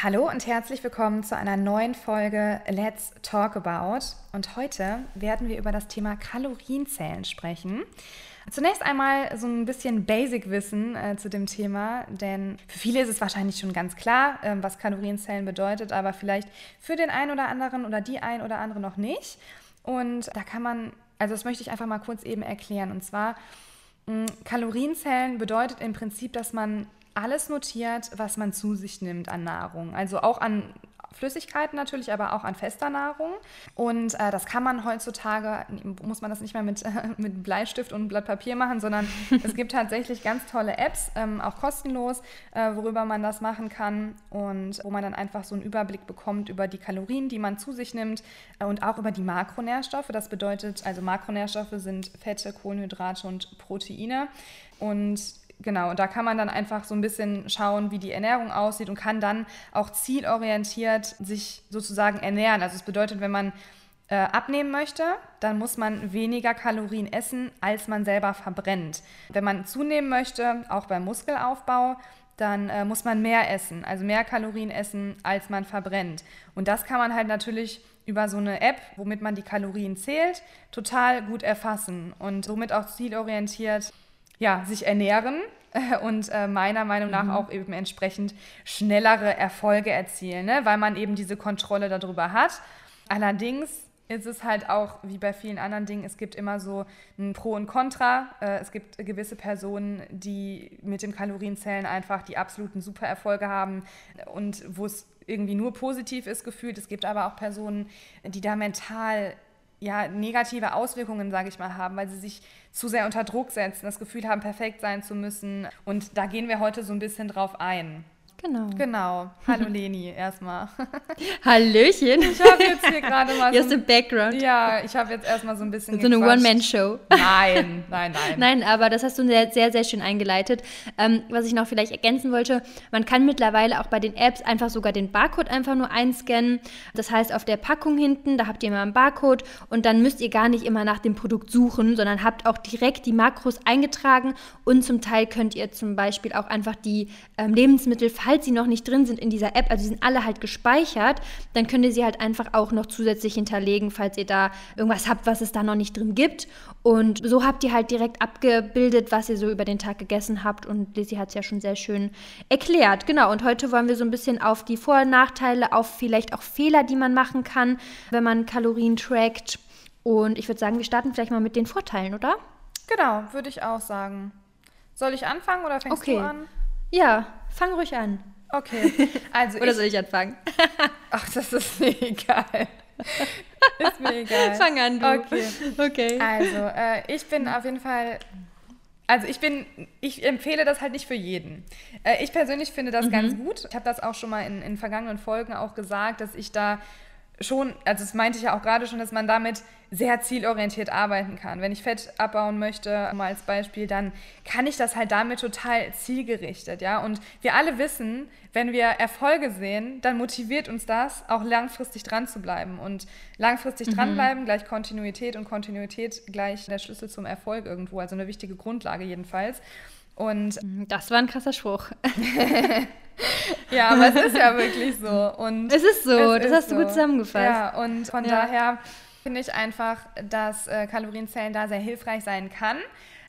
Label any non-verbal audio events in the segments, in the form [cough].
Hallo und herzlich willkommen zu einer neuen Folge Let's Talk About. Und heute werden wir über das Thema Kalorienzählen sprechen. Zunächst einmal so ein bisschen Basic-Wissen äh, zu dem Thema, denn für viele ist es wahrscheinlich schon ganz klar, äh, was Kalorienzählen bedeutet, aber vielleicht für den einen oder anderen oder die ein oder andere noch nicht. Und da kann man, also das möchte ich einfach mal kurz eben erklären. Und zwar, mh, Kalorienzählen bedeutet im Prinzip, dass man alles notiert, was man zu sich nimmt an Nahrung. Also auch an Flüssigkeiten natürlich, aber auch an fester Nahrung. Und äh, das kann man heutzutage, muss man das nicht mehr mit, äh, mit Bleistift und Blatt Papier machen, sondern [laughs] es gibt tatsächlich ganz tolle Apps, ähm, auch kostenlos, äh, worüber man das machen kann und wo man dann einfach so einen Überblick bekommt über die Kalorien, die man zu sich nimmt äh, und auch über die Makronährstoffe. Das bedeutet, also Makronährstoffe sind Fette, Kohlenhydrate und Proteine. Und genau, und da kann man dann einfach so ein bisschen schauen, wie die Ernährung aussieht und kann dann auch zielorientiert sich sozusagen ernähren. Also es bedeutet, wenn man äh, abnehmen möchte, dann muss man weniger Kalorien essen, als man selber verbrennt. Wenn man zunehmen möchte, auch beim Muskelaufbau, dann äh, muss man mehr essen, also mehr Kalorien essen, als man verbrennt. Und das kann man halt natürlich über so eine App, womit man die Kalorien zählt, total gut erfassen und somit auch zielorientiert ja, sich ernähren und äh, meiner Meinung nach mhm. auch eben entsprechend schnellere Erfolge erzielen, ne? weil man eben diese Kontrolle darüber hat. Allerdings ist es halt auch wie bei vielen anderen Dingen, es gibt immer so ein Pro und Contra. Äh, es gibt gewisse Personen, die mit dem Kalorienzählen einfach die absoluten Supererfolge haben und wo es irgendwie nur positiv ist gefühlt. Es gibt aber auch Personen, die da mental ja, negative Auswirkungen, sage ich mal, haben, weil sie sich zu sehr unter Druck setzen, das Gefühl haben, perfekt sein zu müssen. Und da gehen wir heute so ein bisschen drauf ein. Genau. Genau. Hallo [laughs] Leni, erstmal. [laughs] Hallöchen. Ich habe jetzt hier gerade mal [laughs] so. Ein, Background. Ja, ich habe jetzt erstmal so ein bisschen. So eine One-Man-Show. Nein, nein, nein. nein, aber das hast du sehr, sehr, sehr schön eingeleitet. Ähm, was ich noch vielleicht ergänzen wollte, man kann mittlerweile auch bei den Apps einfach sogar den Barcode einfach nur einscannen. Das heißt, auf der Packung hinten, da habt ihr immer einen Barcode und dann müsst ihr gar nicht immer nach dem Produkt suchen, sondern habt auch direkt die Makros eingetragen und zum Teil könnt ihr zum Beispiel auch einfach die ähm, Lebensmittel falls sie noch nicht drin sind in dieser App, also die sind alle halt gespeichert, dann könnt ihr sie halt einfach auch noch zusätzlich hinterlegen, falls ihr da irgendwas habt, was es da noch nicht drin gibt. Und so habt ihr halt direkt abgebildet, was ihr so über den Tag gegessen habt. Und Lizzie hat es ja schon sehr schön erklärt. Genau, und heute wollen wir so ein bisschen auf die Vor- und Nachteile, auf vielleicht auch Fehler, die man machen kann, wenn man Kalorien trackt. Und ich würde sagen, wir starten vielleicht mal mit den Vorteilen, oder? Genau, würde ich auch sagen. Soll ich anfangen oder fängst okay. du an? Ja, fang ruhig an. Okay. Also Oder ich, soll ich anfangen? [laughs] Ach, das ist mir egal. ist mir egal. Fang an, du. Okay. okay. Also, äh, ich bin auf jeden Fall. Also ich bin, ich empfehle das halt nicht für jeden. Äh, ich persönlich finde das mhm. ganz gut. Ich habe das auch schon mal in, in vergangenen Folgen auch gesagt, dass ich da schon, also das meinte ich ja auch gerade schon, dass man damit sehr zielorientiert arbeiten kann. Wenn ich Fett abbauen möchte, mal als Beispiel, dann kann ich das halt damit total zielgerichtet, ja. Und wir alle wissen, wenn wir Erfolge sehen, dann motiviert uns das, auch langfristig dran zu bleiben. Und langfristig mhm. dranbleiben gleich Kontinuität und Kontinuität gleich der Schlüssel zum Erfolg irgendwo, also eine wichtige Grundlage jedenfalls. Und mhm, das war ein krasser Spruch. [laughs] ja, aber es ist ja wirklich so. Und es ist so, es das ist hast so. du gut zusammengefasst. Ja, und von ja. daher finde ich einfach, dass äh, Kalorienzählen da sehr hilfreich sein kann.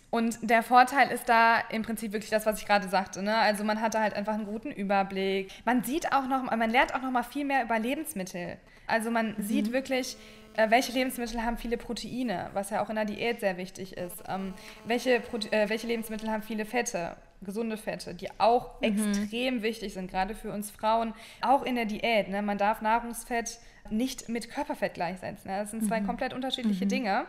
Und der Vorteil ist da im Prinzip wirklich das, was ich gerade sagte. Ne? Also man hat da halt einfach einen guten Überblick. Man sieht auch noch, man lernt auch noch mal viel mehr über Lebensmittel. Also man mhm. sieht wirklich, äh, welche Lebensmittel haben viele Proteine, was ja auch in der Diät sehr wichtig ist. Ähm, welche, äh, welche Lebensmittel haben viele Fette, gesunde Fette, die auch mhm. extrem wichtig sind, gerade für uns Frauen, auch in der Diät. Ne? Man darf Nahrungsfett nicht mit Körperfett gleichsetzen. Ne? Das sind zwei mhm. komplett unterschiedliche mhm. Dinge.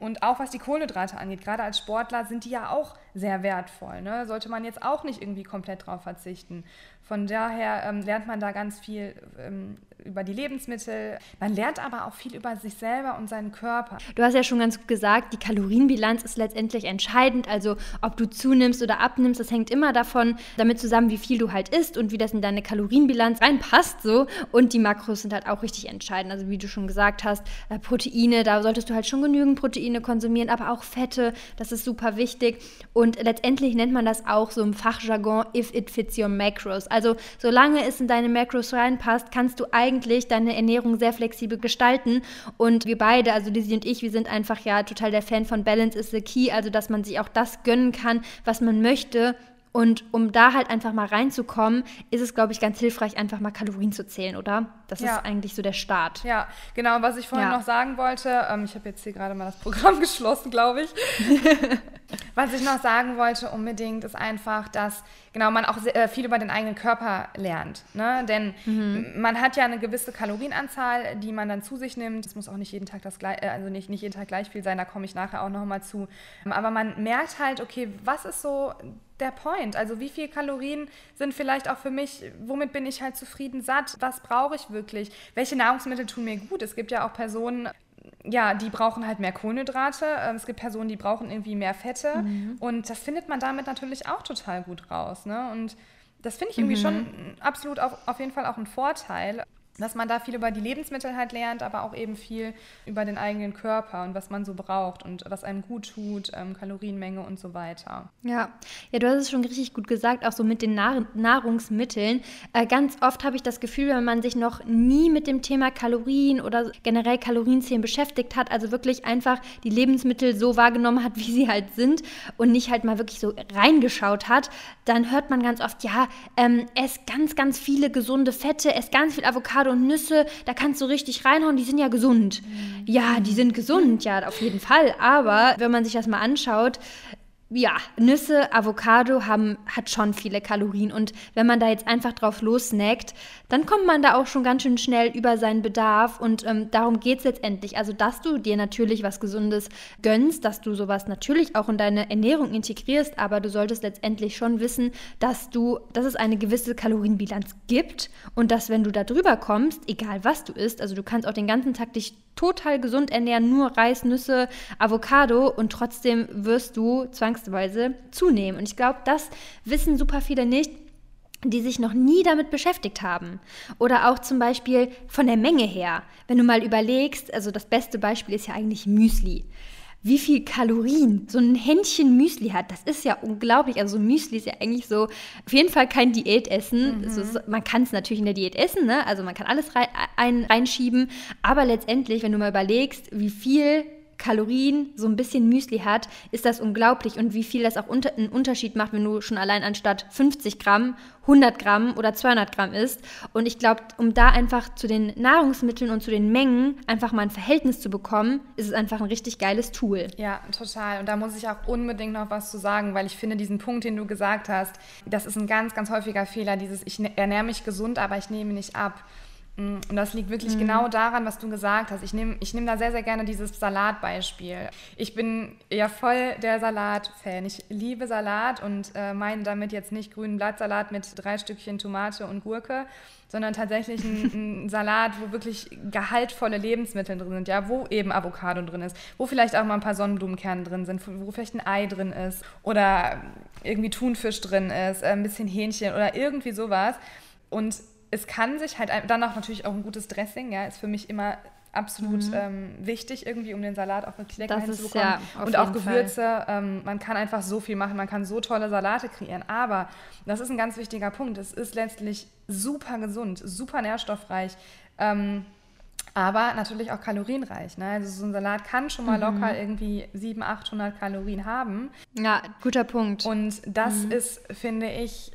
Und auch was die Kohlenhydrate angeht, gerade als Sportler sind die ja auch sehr wertvoll. Ne? Sollte man jetzt auch nicht irgendwie komplett drauf verzichten. Von daher ähm, lernt man da ganz viel ähm, über die Lebensmittel. Man lernt aber auch viel über sich selber und seinen Körper. Du hast ja schon ganz gut gesagt, die Kalorienbilanz ist letztendlich entscheidend. Also ob du zunimmst oder abnimmst, das hängt immer davon damit zusammen, wie viel du halt isst und wie das in deine Kalorienbilanz reinpasst. So. Und die Makros sind halt auch richtig entscheidend. Also wie du schon gesagt hast, äh, Proteine, da solltest du halt schon genügend Proteine konsumieren, aber auch Fette, das ist super wichtig. Und letztendlich nennt man das auch so im Fachjargon, if it fits your macros. Also solange es in deine Macros reinpasst, kannst du eigentlich deine Ernährung sehr flexibel gestalten. Und wir beide, also Lizzie und ich, wir sind einfach ja total der Fan von Balance is the Key, also dass man sich auch das gönnen kann, was man möchte und um da halt einfach mal reinzukommen, ist es, glaube ich, ganz hilfreich, einfach mal Kalorien zu zählen, oder? Das ja. ist eigentlich so der Start. Ja, genau. Was ich vorhin ja. noch sagen wollte, ähm, ich habe jetzt hier gerade mal das Programm [laughs] geschlossen, glaube ich. [laughs] Was ich noch sagen wollte unbedingt, ist einfach, dass genau man auch sehr, äh, viel über den eigenen Körper lernt. Ne? Denn mhm. man hat ja eine gewisse Kalorienanzahl, die man dann zu sich nimmt. Es muss auch nicht jeden Tag das gleich, äh, also nicht, nicht jeden Tag gleich viel sein, da komme ich nachher auch noch mal zu. Aber man merkt halt, okay, was ist so der Point? Also wie viele Kalorien sind vielleicht auch für mich, womit bin ich halt zufrieden satt? Was brauche ich wirklich? Welche Nahrungsmittel tun mir gut? Es gibt ja auch Personen, ja, die brauchen halt mehr Kohlenhydrate. Ähm, es gibt Personen, die brauchen irgendwie mehr Fette. Mhm. Und das findet man damit natürlich auch total gut raus. Ne? Und das finde ich irgendwie mhm. schon absolut auf, auf jeden Fall auch ein Vorteil dass man da viel über die Lebensmittel halt lernt, aber auch eben viel über den eigenen Körper und was man so braucht und was einem gut tut, ähm, Kalorienmenge und so weiter. Ja, ja, du hast es schon richtig gut gesagt, auch so mit den Nahr Nahrungsmitteln. Äh, ganz oft habe ich das Gefühl, wenn man sich noch nie mit dem Thema Kalorien oder generell Kalorienzählen beschäftigt hat, also wirklich einfach die Lebensmittel so wahrgenommen hat, [laughs] wie sie halt sind und nicht halt mal wirklich so reingeschaut hat, dann hört man ganz oft, ja, ähm, ess ganz, ganz viele gesunde Fette, ess ganz viel Avocado Schokolade und Nüsse, da kannst du richtig reinhauen, die sind ja gesund. Mhm. Ja, die sind gesund, ja, auf jeden Fall. Aber wenn man sich das mal anschaut, ja, Nüsse, Avocado haben, hat schon viele Kalorien und wenn man da jetzt einfach drauf lossnackt, dann kommt man da auch schon ganz schön schnell über seinen Bedarf und ähm, darum geht es letztendlich. Also, dass du dir natürlich was Gesundes gönnst, dass du sowas natürlich auch in deine Ernährung integrierst, aber du solltest letztendlich schon wissen, dass du, dass es eine gewisse Kalorienbilanz gibt und dass wenn du da drüber kommst, egal was du isst, also du kannst auch den ganzen Tag dich total gesund ernähren, nur Reis, Nüsse, Avocado und trotzdem wirst du zwangsweise zunehmen. Und ich glaube, das wissen super viele nicht die sich noch nie damit beschäftigt haben. Oder auch zum Beispiel von der Menge her. Wenn du mal überlegst, also das beste Beispiel ist ja eigentlich Müsli wie viel Kalorien so ein Händchen Müsli hat. Das ist ja unglaublich. Also Müsli ist ja eigentlich so auf jeden Fall kein Diätessen. Mhm. Also man kann es natürlich in der Diät essen, ne? also man kann alles rein, ein, reinschieben. Aber letztendlich, wenn du mal überlegst, wie viel Kalorien so ein bisschen Müsli hat, ist das unglaublich und wie viel das auch unter, einen Unterschied macht, wenn du schon allein anstatt 50 Gramm 100 Gramm oder 200 Gramm isst. Und ich glaube, um da einfach zu den Nahrungsmitteln und zu den Mengen einfach mal ein Verhältnis zu bekommen, ist es einfach ein richtig geiles Tool. Ja, total. Und da muss ich auch unbedingt noch was zu sagen, weil ich finde diesen Punkt, den du gesagt hast, das ist ein ganz, ganz häufiger Fehler, dieses ich ernähre mich gesund, aber ich nehme nicht ab. Mm, und das liegt wirklich mhm. genau daran, was du gesagt hast. Ich nehme ich nehm da sehr, sehr gerne dieses Salatbeispiel. Ich bin ja voll der Salat-Fan. Ich liebe Salat und äh, meine damit jetzt nicht grünen Blattsalat mit drei Stückchen Tomate und Gurke, sondern tatsächlich ein, [laughs] Salat, wo wirklich gehaltvolle Lebensmittel drin sind, ja, wo eben Avocado drin ist, wo vielleicht auch mal ein paar Sonnenblumenkerne drin sind, wo vielleicht ein Ei drin ist oder irgendwie Thunfisch drin ist, äh, ein bisschen Hähnchen oder irgendwie sowas. Und es kann sich halt dann auch natürlich auch ein gutes Dressing, ja, ist für mich immer absolut mhm. ähm, wichtig irgendwie, um den Salat auch wirklich lecker das hinzubekommen. Ist, ja, und auch Gewürze. Ähm, man kann einfach so viel machen, man kann so tolle Salate kreieren. Aber das ist ein ganz wichtiger Punkt. Es ist letztlich super gesund, super nährstoffreich. Ähm, aber natürlich auch kalorienreich. Ne? Also so ein Salat kann schon mal mhm. locker irgendwie 700, 800 Kalorien haben. Ja, guter Punkt. Und das mhm. ist, finde ich,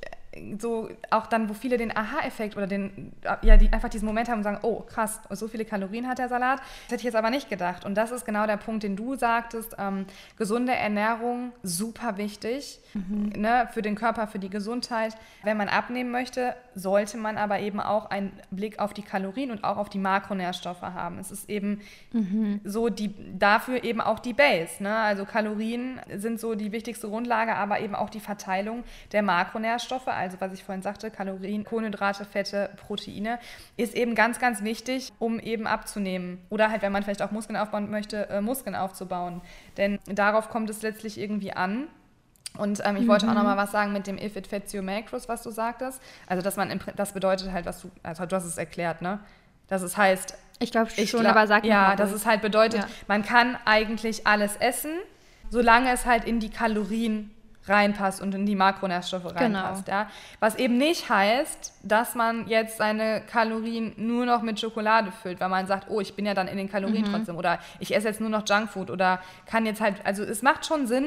so auch dann, wo viele den Aha-Effekt oder den, ja, die einfach diesen Moment haben und sagen, oh krass, so viele Kalorien hat der Salat. Das hätte ich jetzt aber nicht gedacht. Und das ist genau der Punkt, den du sagtest. Ähm, gesunde Ernährung, super wichtig mhm. ne, für den Körper, für die Gesundheit. Wenn man abnehmen möchte, sollte man aber eben auch einen Blick auf die Kalorien und auch auf die Makronährstoffe haben. Es ist eben mhm. so die, dafür eben auch die Base. Ne? Also Kalorien sind so die wichtigste Grundlage, aber eben auch die Verteilung der Makronährstoffe also was ich vorhin sagte, Kalorien, Kohlenhydrate, Fette, Proteine, ist eben ganz, ganz wichtig, um eben abzunehmen. Oder halt, wenn man vielleicht auch Muskeln aufbauen möchte, äh, Muskeln aufzubauen. Denn darauf kommt es letztlich irgendwie an. Und ähm, ich mhm. wollte auch noch mal was sagen mit dem If it fits your macros, was du sagtest. Also, dass man, das bedeutet halt, was du, also du hast es erklärt, ne? Dass es heißt, ich glaube schon, glaub, aber sag Ja, dass es halt bedeutet, ja. man kann eigentlich alles essen, solange es halt in die Kalorien reinpasst und in die Makronährstoffe reinpasst. Genau. Ja? Was eben nicht heißt, dass man jetzt seine Kalorien nur noch mit Schokolade füllt, weil man sagt, oh, ich bin ja dann in den Kalorien mhm. trotzdem oder ich esse jetzt nur noch Junkfood oder kann jetzt halt, also es macht schon Sinn,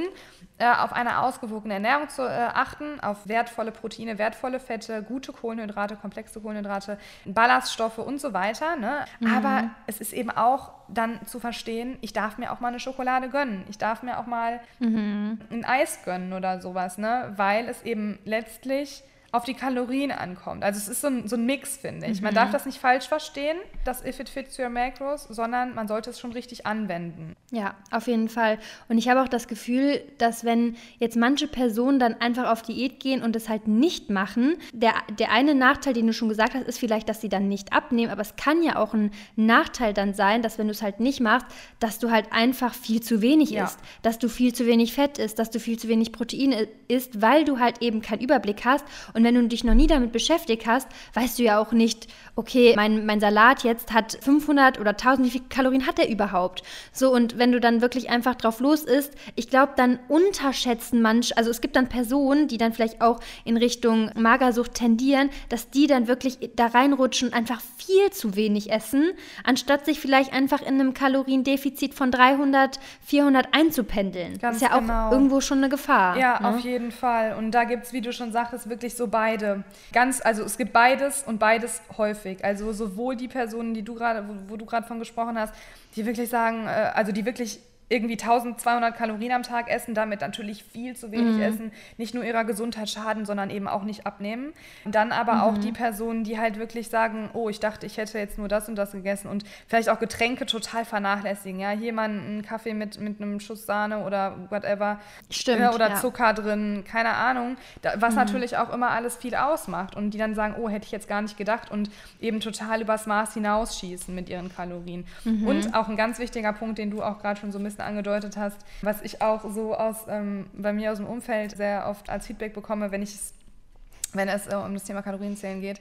auf eine ausgewogene Ernährung zu äh, achten, auf wertvolle Proteine, wertvolle Fette, gute Kohlenhydrate, komplexe Kohlenhydrate, Ballaststoffe und so weiter. Ne? Mhm. Aber es ist eben auch dann zu verstehen, ich darf mir auch mal eine Schokolade gönnen. Ich darf mir auch mal mhm. ein Eis gönnen oder sowas, ne? weil es eben letztlich auf die Kalorien ankommt. Also es ist so ein, so ein Mix, finde ich. Mhm. Man darf das nicht falsch verstehen, das If it fits your macros, sondern man sollte es schon richtig anwenden. Ja, auf jeden Fall. Und ich habe auch das Gefühl, dass wenn jetzt manche Personen dann einfach auf Diät gehen und es halt nicht machen, der, der eine Nachteil, den du schon gesagt hast, ist vielleicht, dass sie dann nicht abnehmen, aber es kann ja auch ein Nachteil dann sein, dass wenn du es halt nicht machst, dass du halt einfach viel zu wenig ja. isst, dass du viel zu wenig Fett isst, dass du viel zu wenig Proteine isst, weil du halt eben keinen Überblick hast und wenn du dich noch nie damit beschäftigt hast, weißt du ja auch nicht, okay, mein, mein Salat jetzt hat 500 oder 1000, wie viele Kalorien hat der überhaupt? So, und wenn du dann wirklich einfach drauf los isst, ich glaube, dann unterschätzen manch, also es gibt dann Personen, die dann vielleicht auch in Richtung Magersucht tendieren, dass die dann wirklich da reinrutschen und einfach viel zu wenig essen, anstatt sich vielleicht einfach in einem Kaloriendefizit von 300, 400 einzupendeln. Ganz ist ja genau. auch irgendwo schon eine Gefahr. Ja, ne? auf jeden Fall. Und da gibt es, wie du schon sagtest, wirklich so beide. Ganz, also es gibt beides und beides häufig. Also sowohl die Personen, die du gerade, wo, wo, du gerade von gesprochen hast, die wirklich sagen, äh, also die wirklich irgendwie 1200 Kalorien am Tag essen, damit natürlich viel zu wenig mhm. essen, nicht nur ihrer Gesundheit schaden, sondern eben auch nicht abnehmen. Und dann aber mhm. auch die Personen, die halt wirklich sagen, oh, ich dachte, ich hätte jetzt nur das und das gegessen und vielleicht auch Getränke total vernachlässigen. Ja, hier mal einen Kaffee mit, mit einem Schuss Sahne oder whatever. Stimmt. Ja, oder ja. Zucker drin, keine Ahnung. Da, was mhm. natürlich auch immer alles viel ausmacht. Und die dann sagen, oh, hätte ich jetzt gar nicht gedacht und eben total übers Maß hinausschießen mit ihren Kalorien. Mhm. Und auch ein ganz wichtiger Punkt, den du auch gerade schon so ein bisschen bisschen angedeutet hast, was ich auch so aus ähm, bei mir aus dem Umfeld sehr oft als Feedback bekomme, wenn ich wenn es äh, um das Thema Kalorienzählen geht,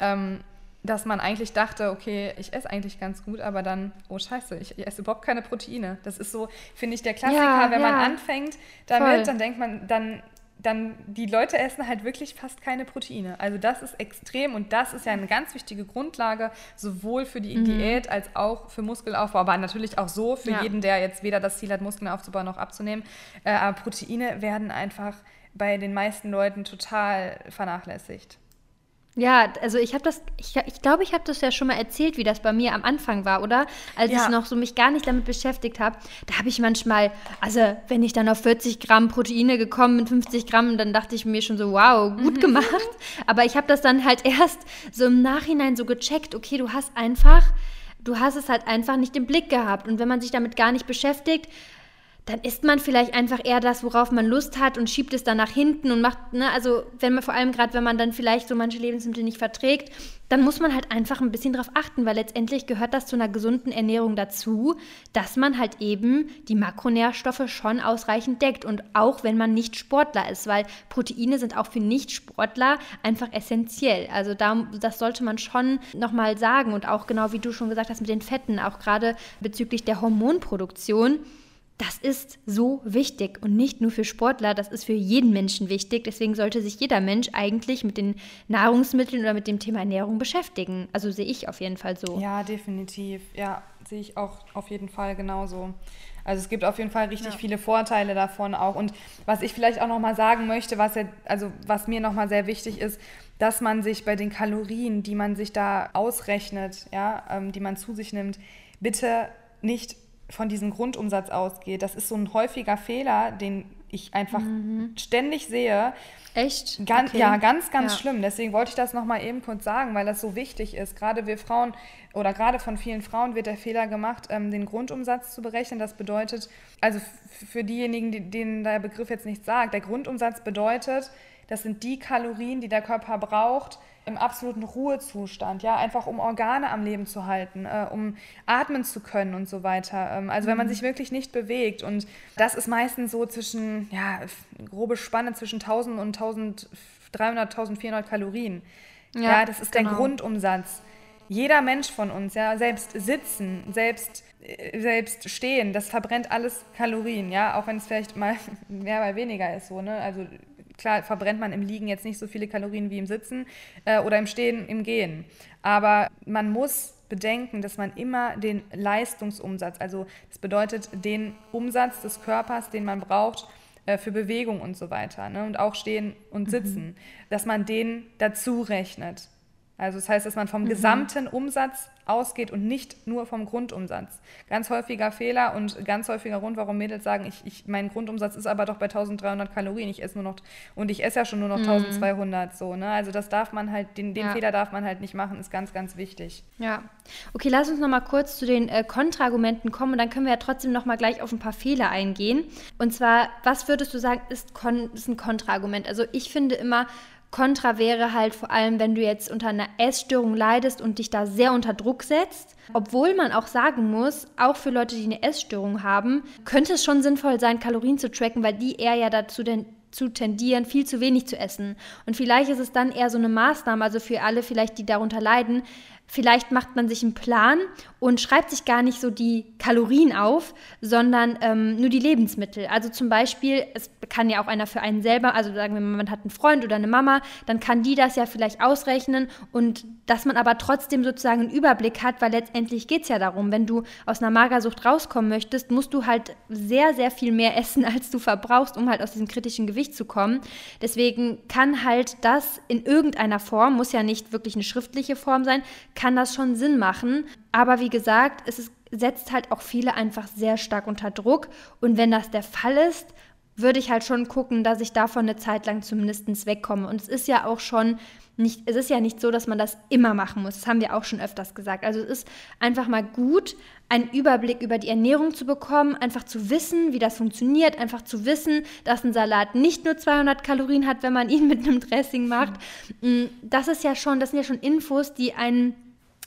ähm, dass man eigentlich dachte, okay, ich esse eigentlich ganz gut, aber dann, oh scheiße, ich, ich esse überhaupt keine Proteine. Das ist so, finde ich, der Klassiker, ja, wenn ja. man anfängt damit, Voll. dann denkt man, dann dann die Leute essen halt wirklich fast keine Proteine. Also das ist extrem und das ist ja eine ganz wichtige Grundlage, sowohl für die mhm. Diät als auch für Muskelaufbau, aber natürlich auch so für ja. jeden, der jetzt weder das Ziel hat, Muskeln aufzubauen noch abzunehmen. Äh, aber Proteine werden einfach bei den meisten Leuten total vernachlässigt. Ja, also ich habe das, ich glaube, ich, glaub, ich habe das ja schon mal erzählt, wie das bei mir am Anfang war, oder? Als ja. ich noch so mich gar nicht damit beschäftigt habe, da habe ich manchmal, also wenn ich dann auf 40 Gramm Proteine gekommen bin, 50 Gramm, dann dachte ich mir schon so, wow, gut mhm. gemacht. Aber ich habe das dann halt erst so im Nachhinein so gecheckt, okay, du hast einfach, du hast es halt einfach nicht im Blick gehabt. Und wenn man sich damit gar nicht beschäftigt, dann isst man vielleicht einfach eher das, worauf man Lust hat und schiebt es dann nach hinten und macht, ne, also wenn man vor allem gerade, wenn man dann vielleicht so manche Lebensmittel nicht verträgt, dann muss man halt einfach ein bisschen drauf achten, weil letztendlich gehört das zu einer gesunden Ernährung dazu, dass man halt eben die Makronährstoffe schon ausreichend deckt und auch wenn man nicht Sportler ist, weil Proteine sind auch für Nicht-Sportler einfach essentiell. Also da, das sollte man schon nochmal sagen und auch genau wie du schon gesagt hast mit den Fetten, auch gerade bezüglich der Hormonproduktion das ist so wichtig und nicht nur für Sportler, das ist für jeden Menschen wichtig. Deswegen sollte sich jeder Mensch eigentlich mit den Nahrungsmitteln oder mit dem Thema Ernährung beschäftigen. Also sehe ich auf jeden Fall so. Ja, definitiv. Ja, sehe ich auch auf jeden Fall genauso. Also es gibt auf jeden Fall richtig ja. viele Vorteile davon auch. Und was ich vielleicht auch noch mal sagen möchte, was, ja, also was mir noch mal sehr wichtig ist, dass man sich bei den Kalorien, die man sich da ausrechnet, ja, ähm, die man zu sich nimmt, bitte nicht von diesem Grundumsatz ausgeht. Das ist so ein häufiger Fehler, den ich einfach mhm. ständig sehe. Echt? Ganz, okay. Ja, ganz, ganz ja. schlimm. Deswegen wollte ich das nochmal eben kurz sagen, weil das so wichtig ist. Gerade wir Frauen oder gerade von vielen Frauen wird der Fehler gemacht, ähm, den Grundumsatz zu berechnen. Das bedeutet, also für diejenigen, die, denen der Begriff jetzt nichts sagt, der Grundumsatz bedeutet, das sind die Kalorien, die der Körper braucht im absoluten Ruhezustand, ja, einfach um Organe am Leben zu halten, äh, um atmen zu können und so weiter. Ähm, also wenn man mhm. sich wirklich nicht bewegt und das ist meistens so zwischen, ja, grobe Spanne zwischen 1000 und 1300, 1400 Kalorien. Ja, ja das ist genau. der Grundumsatz. Jeder Mensch von uns, ja, selbst sitzen, selbst, äh, selbst stehen, das verbrennt alles Kalorien, ja, auch wenn es vielleicht mal [laughs] mehr oder weniger ist, so, ne? Also klar verbrennt man im Liegen jetzt nicht so viele Kalorien wie im Sitzen äh, oder im Stehen, im Gehen. Aber man muss bedenken, dass man immer den Leistungsumsatz, also das bedeutet den Umsatz des Körpers, den man braucht äh, für Bewegung und so weiter ne, und auch Stehen und mhm. Sitzen, mhm. dass man den dazu rechnet. Also das heißt, dass man vom mhm. gesamten Umsatz ausgeht und nicht nur vom Grundumsatz. Ganz häufiger Fehler und ganz häufiger Grund, warum Mädels sagen, ich, ich, mein Grundumsatz ist aber doch bei 1300 Kalorien, ich esse nur noch, und ich esse ja schon nur noch mhm. 1200, so, ne? Also das darf man halt, den, den ja. Fehler darf man halt nicht machen, ist ganz, ganz wichtig. Ja. Okay, lass uns nochmal kurz zu den äh, Kontraargumenten kommen und dann können wir ja trotzdem nochmal gleich auf ein paar Fehler eingehen. Und zwar, was würdest du sagen, ist, kon ist ein Kontraargument? Also ich finde immer, Kontra wäre halt vor allem, wenn du jetzt unter einer Essstörung leidest und dich da sehr unter Druck setzt. Obwohl man auch sagen muss, auch für Leute, die eine Essstörung haben, könnte es schon sinnvoll sein, Kalorien zu tracken, weil die eher ja dazu denn zu tendieren, viel zu wenig zu essen. Und vielleicht ist es dann eher so eine Maßnahme, also für alle vielleicht, die darunter leiden, Vielleicht macht man sich einen Plan und schreibt sich gar nicht so die Kalorien auf, sondern ähm, nur die Lebensmittel. Also zum Beispiel, es kann ja auch einer für einen selber, also sagen wir mal, man hat einen Freund oder eine Mama, dann kann die das ja vielleicht ausrechnen und dass man aber trotzdem sozusagen einen Überblick hat, weil letztendlich geht es ja darum, wenn du aus einer Magersucht rauskommen möchtest, musst du halt sehr, sehr viel mehr essen, als du verbrauchst, um halt aus diesem kritischen Gewicht zu kommen. Deswegen kann halt das in irgendeiner Form, muss ja nicht wirklich eine schriftliche Form sein, kann das schon Sinn machen. Aber wie gesagt, es ist, setzt halt auch viele einfach sehr stark unter Druck. Und wenn das der Fall ist, würde ich halt schon gucken, dass ich davon eine Zeit lang zumindest wegkomme. Und es ist ja auch schon nicht, es ist ja nicht so, dass man das immer machen muss. Das haben wir auch schon öfters gesagt. Also es ist einfach mal gut, einen Überblick über die Ernährung zu bekommen, einfach zu wissen, wie das funktioniert, einfach zu wissen, dass ein Salat nicht nur 200 Kalorien hat, wenn man ihn [laughs] mit einem Dressing macht. Mm, das ist ja schon, das sind ja schon Infos, die einen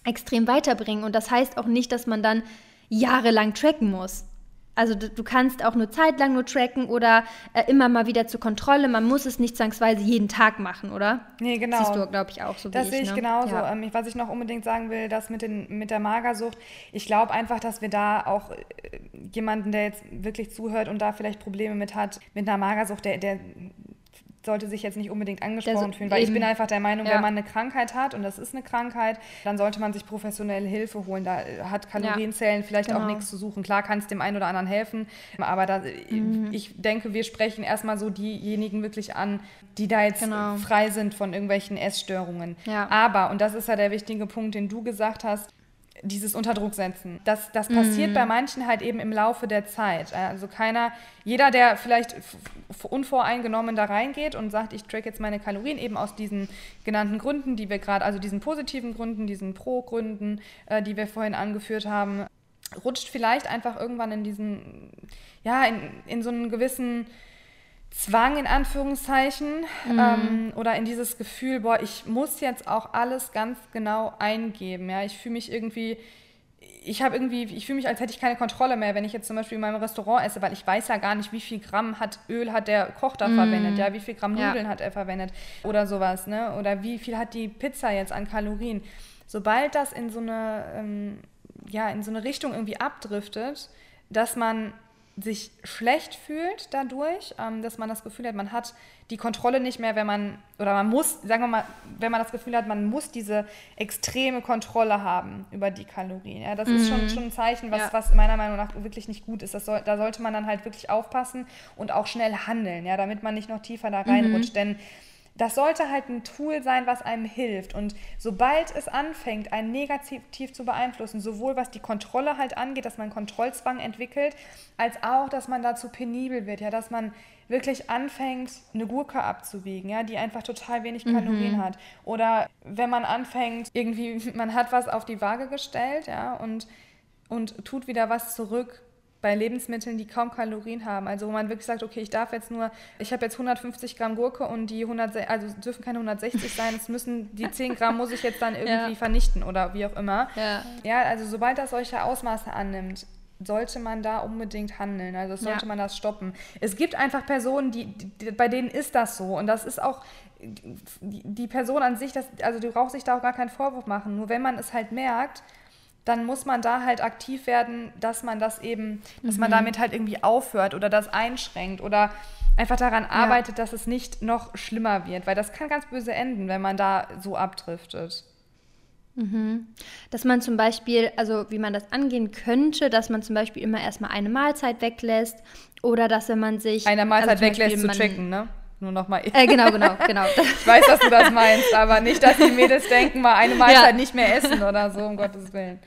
extrem weiterbringen. Und das heißt auch nicht, dass man dann jahrelang tracken muss. Also du, kannst auch nur zeitlang nur tracken oder äh, immer mal wieder zur Kontrolle. Man muss es nicht zwangsweise jeden Tag machen, oder? Nee, genau. Siehst du, glaube ich, auch so Das sehe ich, ne? genauso. Ja. Ähm, was ich noch unbedingt sagen will, das mit, den, mit der Magersucht, ich glaube einfach, dass wir da auch äh, jemanden, der jetzt wirklich zuhört und da vielleicht Probleme mit hat, mit einer Magersucht, der, der sollte sich jetzt nicht unbedingt angesprochen so, fühlen, weil eben. ich bin einfach der Meinung, ja. wenn man eine Krankheit hat und das ist eine Krankheit, dann sollte man sich professionelle Hilfe holen. Da hat Kalorienzellen ja. vielleicht genau. auch nichts zu suchen. Klar kann es dem einen oder anderen helfen, aber da, mhm. ich denke, wir sprechen erstmal so diejenigen wirklich an, die da jetzt genau. frei sind von irgendwelchen Essstörungen. Ja. Aber, und das ist ja der wichtige Punkt, den du gesagt hast, dieses Unterdruck setzen. Das, das passiert mm. bei manchen halt eben im Laufe der Zeit. Also keiner, jeder, der vielleicht unvoreingenommen da reingeht und sagt, ich track jetzt meine Kalorien eben aus diesen genannten Gründen, die wir gerade, also diesen positiven Gründen, diesen Pro-Gründen, äh, die wir vorhin angeführt haben, rutscht vielleicht einfach irgendwann in diesen, ja, in, in so einen gewissen Zwang in Anführungszeichen mhm. ähm, oder in dieses Gefühl, boah, ich muss jetzt auch alles ganz genau eingeben. Ja, ich fühle mich irgendwie, ich habe irgendwie, ich fühle mich, als hätte ich keine Kontrolle mehr, wenn ich jetzt zum Beispiel in meinem Restaurant esse, weil ich weiß ja gar nicht, wie viel Gramm hat Öl hat der Koch da mhm. verwendet, ja, wie viel Gramm Nudeln ja. hat er verwendet oder sowas, ne? Oder wie viel hat die Pizza jetzt an Kalorien? Sobald das in so eine, ähm, ja, in so eine Richtung irgendwie abdriftet, dass man sich schlecht fühlt dadurch, ähm, dass man das Gefühl hat, man hat die Kontrolle nicht mehr, wenn man, oder man muss, sagen wir mal, wenn man das Gefühl hat, man muss diese extreme Kontrolle haben über die Kalorien. Ja, das mhm. ist schon, mhm. schon ein Zeichen, was, ja. was meiner Meinung nach wirklich nicht gut ist. Das soll, da sollte man dann halt wirklich aufpassen und auch schnell handeln, ja, damit man nicht noch tiefer da reinrutscht. Mhm. Denn das sollte halt ein Tool sein, was einem hilft. Und sobald es anfängt, einen negativ zu beeinflussen, sowohl was die Kontrolle halt angeht, dass man Kontrollzwang entwickelt, als auch, dass man dazu penibel wird, ja, dass man wirklich anfängt, eine Gurke abzuwiegen, ja, die einfach total wenig Kalorien mhm. hat. Oder wenn man anfängt, irgendwie, [laughs] man hat was auf die Waage gestellt, ja, und, und tut wieder was zurück, bei Lebensmitteln, die kaum Kalorien haben. Also wo man wirklich sagt, okay, ich darf jetzt nur, ich habe jetzt 150 Gramm Gurke und die 100, also dürfen keine 160 sein, es müssen, die [laughs] 10 Gramm muss ich jetzt dann irgendwie ja. vernichten oder wie auch immer. Ja. ja, also sobald das solche Ausmaße annimmt, sollte man da unbedingt handeln. Also sollte ja. man das stoppen. Es gibt einfach Personen, die, die, bei denen ist das so. Und das ist auch die, die Person an sich, das, also du brauchst sich da auch gar keinen Vorwurf machen. Nur wenn man es halt merkt, dann muss man da halt aktiv werden, dass man das eben, dass mhm. man damit halt irgendwie aufhört oder das einschränkt oder einfach daran arbeitet, ja. dass es nicht noch schlimmer wird, weil das kann ganz böse enden, wenn man da so abdriftet. Mhm. Dass man zum Beispiel, also wie man das angehen könnte, dass man zum Beispiel immer erstmal eine Mahlzeit weglässt oder dass wenn man sich. Eine Mahlzeit also weglässt zu checken, ne? Nur nochmal. Äh, genau, genau, [laughs] genau. ich weiß, dass du das meinst, aber nicht, dass die Mädels denken, mal eine Mahlzeit ja. nicht mehr essen oder so, um Gottes Willen.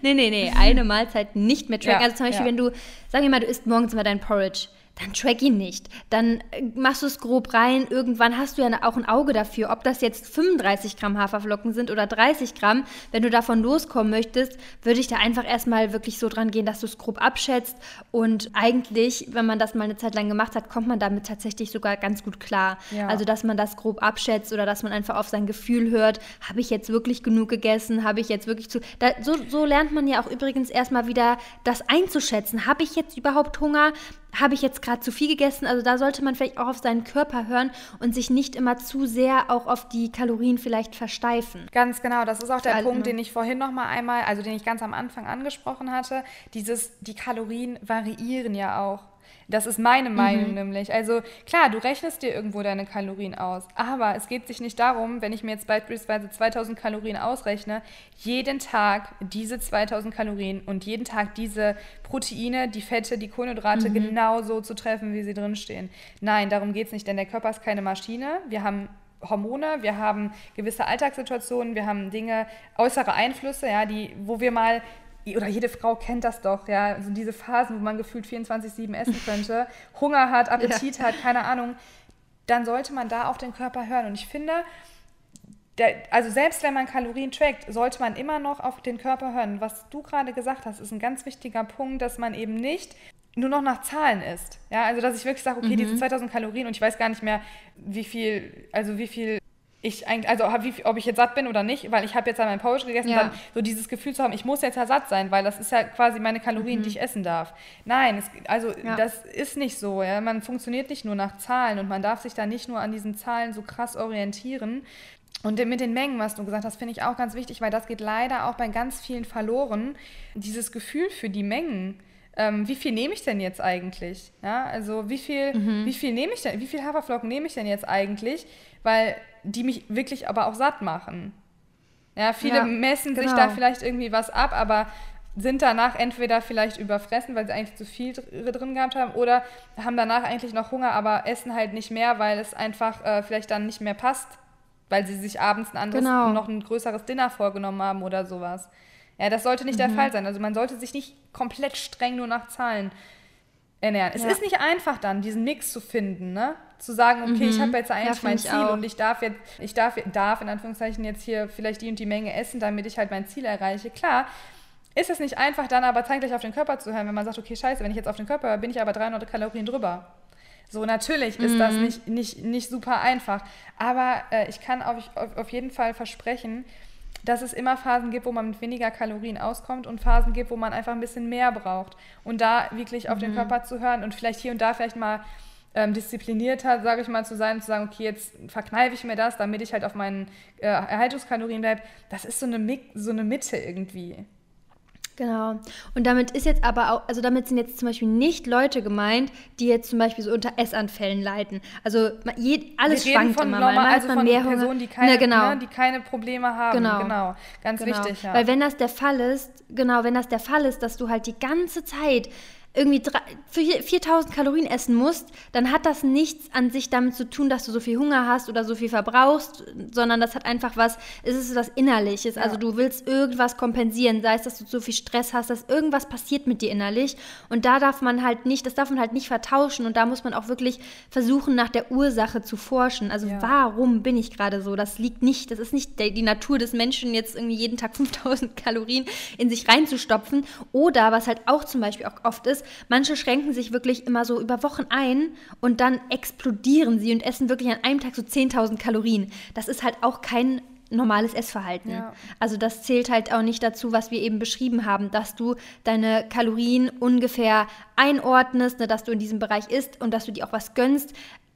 Nee, nee, nee, eine Mahlzeit nicht mehr tracken. Ja, also zum Beispiel, ja. wenn du, sagen wir mal, du isst morgens mal dein Porridge dann track ihn nicht. Dann äh, machst du es grob rein. Irgendwann hast du ja auch ein Auge dafür, ob das jetzt 35 Gramm Haferflocken sind oder 30 Gramm. Wenn du davon loskommen möchtest, würde ich da einfach erstmal wirklich so dran gehen, dass du es grob abschätzt. Und eigentlich, wenn man das mal eine Zeit lang gemacht hat, kommt man damit tatsächlich sogar ganz gut klar. Ja. Also, dass man das grob abschätzt oder dass man einfach auf sein Gefühl hört, habe ich jetzt wirklich genug gegessen? Habe ich jetzt wirklich zu. Da, so, so lernt man ja auch übrigens erstmal wieder das einzuschätzen. Habe ich jetzt überhaupt Hunger? Habe ich jetzt gerade zu viel gegessen? Also da sollte man vielleicht auch auf seinen Körper hören und sich nicht immer zu sehr auch auf die Kalorien vielleicht versteifen. Ganz genau, das ist auch der also, Punkt, den ich vorhin noch mal einmal, also den ich ganz am Anfang angesprochen hatte. Dieses, die Kalorien variieren ja auch. Das ist meine Meinung mhm. nämlich. Also klar, du rechnest dir irgendwo deine Kalorien aus, aber es geht sich nicht darum, wenn ich mir jetzt beispielsweise 2000 Kalorien ausrechne, jeden Tag diese 2000 Kalorien und jeden Tag diese Proteine, die Fette, die Kohlenhydrate mhm. genau so zu treffen, wie sie drinstehen. Nein, darum geht es nicht, denn der Körper ist keine Maschine. Wir haben Hormone, wir haben gewisse Alltagssituationen, wir haben Dinge, äußere Einflüsse, ja, die, wo wir mal oder jede Frau kennt das doch, ja, also diese Phasen, wo man gefühlt 24-7 essen könnte, [laughs] Hunger hat, Appetit ja. hat, keine Ahnung, dann sollte man da auf den Körper hören. Und ich finde, der, also selbst wenn man Kalorien trackt, sollte man immer noch auf den Körper hören. Was du gerade gesagt hast, ist ein ganz wichtiger Punkt, dass man eben nicht nur noch nach Zahlen isst. Ja, also dass ich wirklich sage, okay, mhm. diese 2000 Kalorien und ich weiß gar nicht mehr, wie viel, also wie viel ich eigentlich, also wie, ob ich jetzt satt bin oder nicht, weil ich habe jetzt ja mein Porridge gegessen, ja. dann so dieses Gefühl zu haben, ich muss jetzt ja satt sein, weil das ist ja quasi meine Kalorien, mhm. die ich essen darf. Nein, es, also ja. das ist nicht so. Ja? Man funktioniert nicht nur nach Zahlen und man darf sich da nicht nur an diesen Zahlen so krass orientieren. Und mit den Mengen, was du gesagt hast, finde ich auch ganz wichtig, weil das geht leider auch bei ganz vielen verloren. Dieses Gefühl für die Mengen. Ähm, wie viel nehme ich denn jetzt eigentlich? Ja, also wie viel, mhm. wie viel nehme ich denn, wie viel Haferflocken nehme ich denn jetzt eigentlich? Weil die mich wirklich aber auch satt machen. Ja, viele ja, messen genau. sich da vielleicht irgendwie was ab, aber sind danach entweder vielleicht überfressen, weil sie eigentlich zu viel drin gehabt haben, oder haben danach eigentlich noch Hunger, aber essen halt nicht mehr, weil es einfach äh, vielleicht dann nicht mehr passt, weil sie sich abends ein anderes, genau. noch ein größeres Dinner vorgenommen haben oder sowas. Ja, das sollte nicht mhm. der Fall sein. Also man sollte sich nicht komplett streng nur nach Zahlen ernähren. Es ja. ist nicht einfach dann, diesen Mix zu finden, ne? Zu sagen, okay, mhm. ich habe jetzt eigentlich ja, mein Ziel und ich darf jetzt, ich darf, darf in Anführungszeichen jetzt hier vielleicht die und die Menge essen, damit ich halt mein Ziel erreiche. Klar, ist es nicht einfach, dann aber zeitgleich auf den Körper zu hören, wenn man sagt, okay, scheiße, wenn ich jetzt auf den Körper höre, bin ich aber 300 Kalorien drüber. So, natürlich ist mhm. das nicht, nicht, nicht super einfach, aber äh, ich kann auf, auf, auf jeden Fall versprechen, dass es immer Phasen gibt, wo man mit weniger Kalorien auskommt und Phasen gibt, wo man einfach ein bisschen mehr braucht. Und da wirklich auf mhm. den Körper zu hören und vielleicht hier und da vielleicht mal ähm, disziplinierter, sage ich mal, zu sein zu sagen, okay, jetzt verkneife ich mir das, damit ich halt auf meinen äh, Erhaltungskalorien bleibe. Das ist so eine, so eine Mitte irgendwie. Genau. Und damit ist jetzt aber auch, also damit sind jetzt zum Beispiel nicht Leute gemeint, die jetzt zum Beispiel so unter Essanfällen leiden. Also je, alles Wir schwankt von immer normal, mal. Also von mehr Personen, die keine, ne, genau. ne, die keine Probleme haben. Genau. genau. Ganz genau. wichtig, ja. Weil wenn das der Fall ist, genau, wenn das der Fall ist, dass du halt die ganze Zeit irgendwie 4000 Kalorien essen musst, dann hat das nichts an sich damit zu tun, dass du so viel Hunger hast oder so viel verbrauchst, sondern das hat einfach was, es ist was Innerliches. Ja. Also du willst irgendwas kompensieren, sei es, dass du so viel Stress hast, dass irgendwas passiert mit dir innerlich. Und da darf man halt nicht, das darf man halt nicht vertauschen und da muss man auch wirklich versuchen, nach der Ursache zu forschen. Also ja. warum bin ich gerade so? Das liegt nicht, das ist nicht die Natur des Menschen, jetzt irgendwie jeden Tag [laughs] 5000 Kalorien in sich reinzustopfen. Oder was halt auch zum Beispiel auch oft ist, ist, manche schränken sich wirklich immer so über Wochen ein und dann explodieren sie und essen wirklich an einem Tag so 10.000 Kalorien. Das ist halt auch kein normales Essverhalten. Ja. Also das zählt halt auch nicht dazu, was wir eben beschrieben haben, dass du deine Kalorien ungefähr einordnest, ne, dass du in diesem Bereich isst und dass du dir auch was gönnst.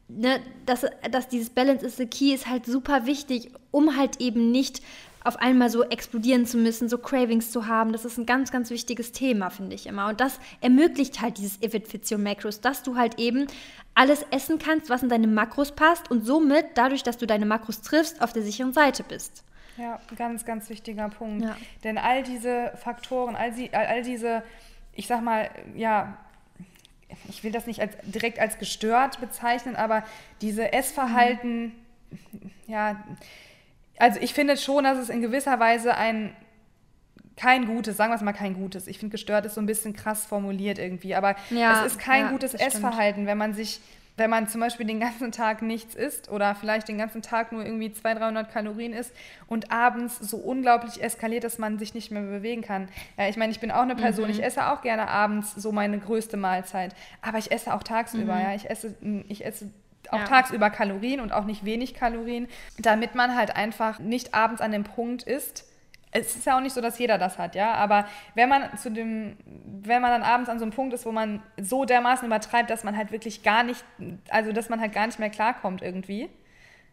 Ne, dass, dass dieses Balance is the key ist halt super wichtig, um halt eben nicht auf einmal so explodieren zu müssen, so Cravings zu haben. Das ist ein ganz, ganz wichtiges Thema, finde ich immer. Und das ermöglicht halt dieses If It Fits Your Macros, dass du halt eben alles essen kannst, was in deine Makros passt und somit, dadurch, dass du deine Makros triffst, auf der sicheren Seite bist. Ja, ganz, ganz wichtiger Punkt. Ja. Denn all diese Faktoren, all, die, all, all diese, ich sag mal, ja, ich will das nicht als, direkt als gestört bezeichnen, aber diese Essverhalten, mhm. ja, also ich finde schon, dass es in gewisser Weise ein kein gutes, sagen wir es mal kein gutes. Ich finde, gestört ist so ein bisschen krass formuliert irgendwie, aber ja, es ist kein ja, gutes Essverhalten, wenn man sich, wenn man zum Beispiel den ganzen Tag nichts isst oder vielleicht den ganzen Tag nur irgendwie 200, 300 Kalorien isst und abends so unglaublich eskaliert, dass man sich nicht mehr bewegen kann. Ja, ich meine, ich bin auch eine Person, mhm. ich esse auch gerne abends so meine größte Mahlzeit, aber ich esse auch tagsüber, mhm. ja, ich esse, ich esse auch ja. tagsüber Kalorien und auch nicht wenig Kalorien, damit man halt einfach nicht abends an dem Punkt ist. Es ist ja auch nicht so, dass jeder das hat, ja, aber wenn man zu dem, wenn man dann abends an so einem Punkt ist, wo man so dermaßen übertreibt, dass man halt wirklich gar nicht, also dass man halt gar nicht mehr klarkommt irgendwie,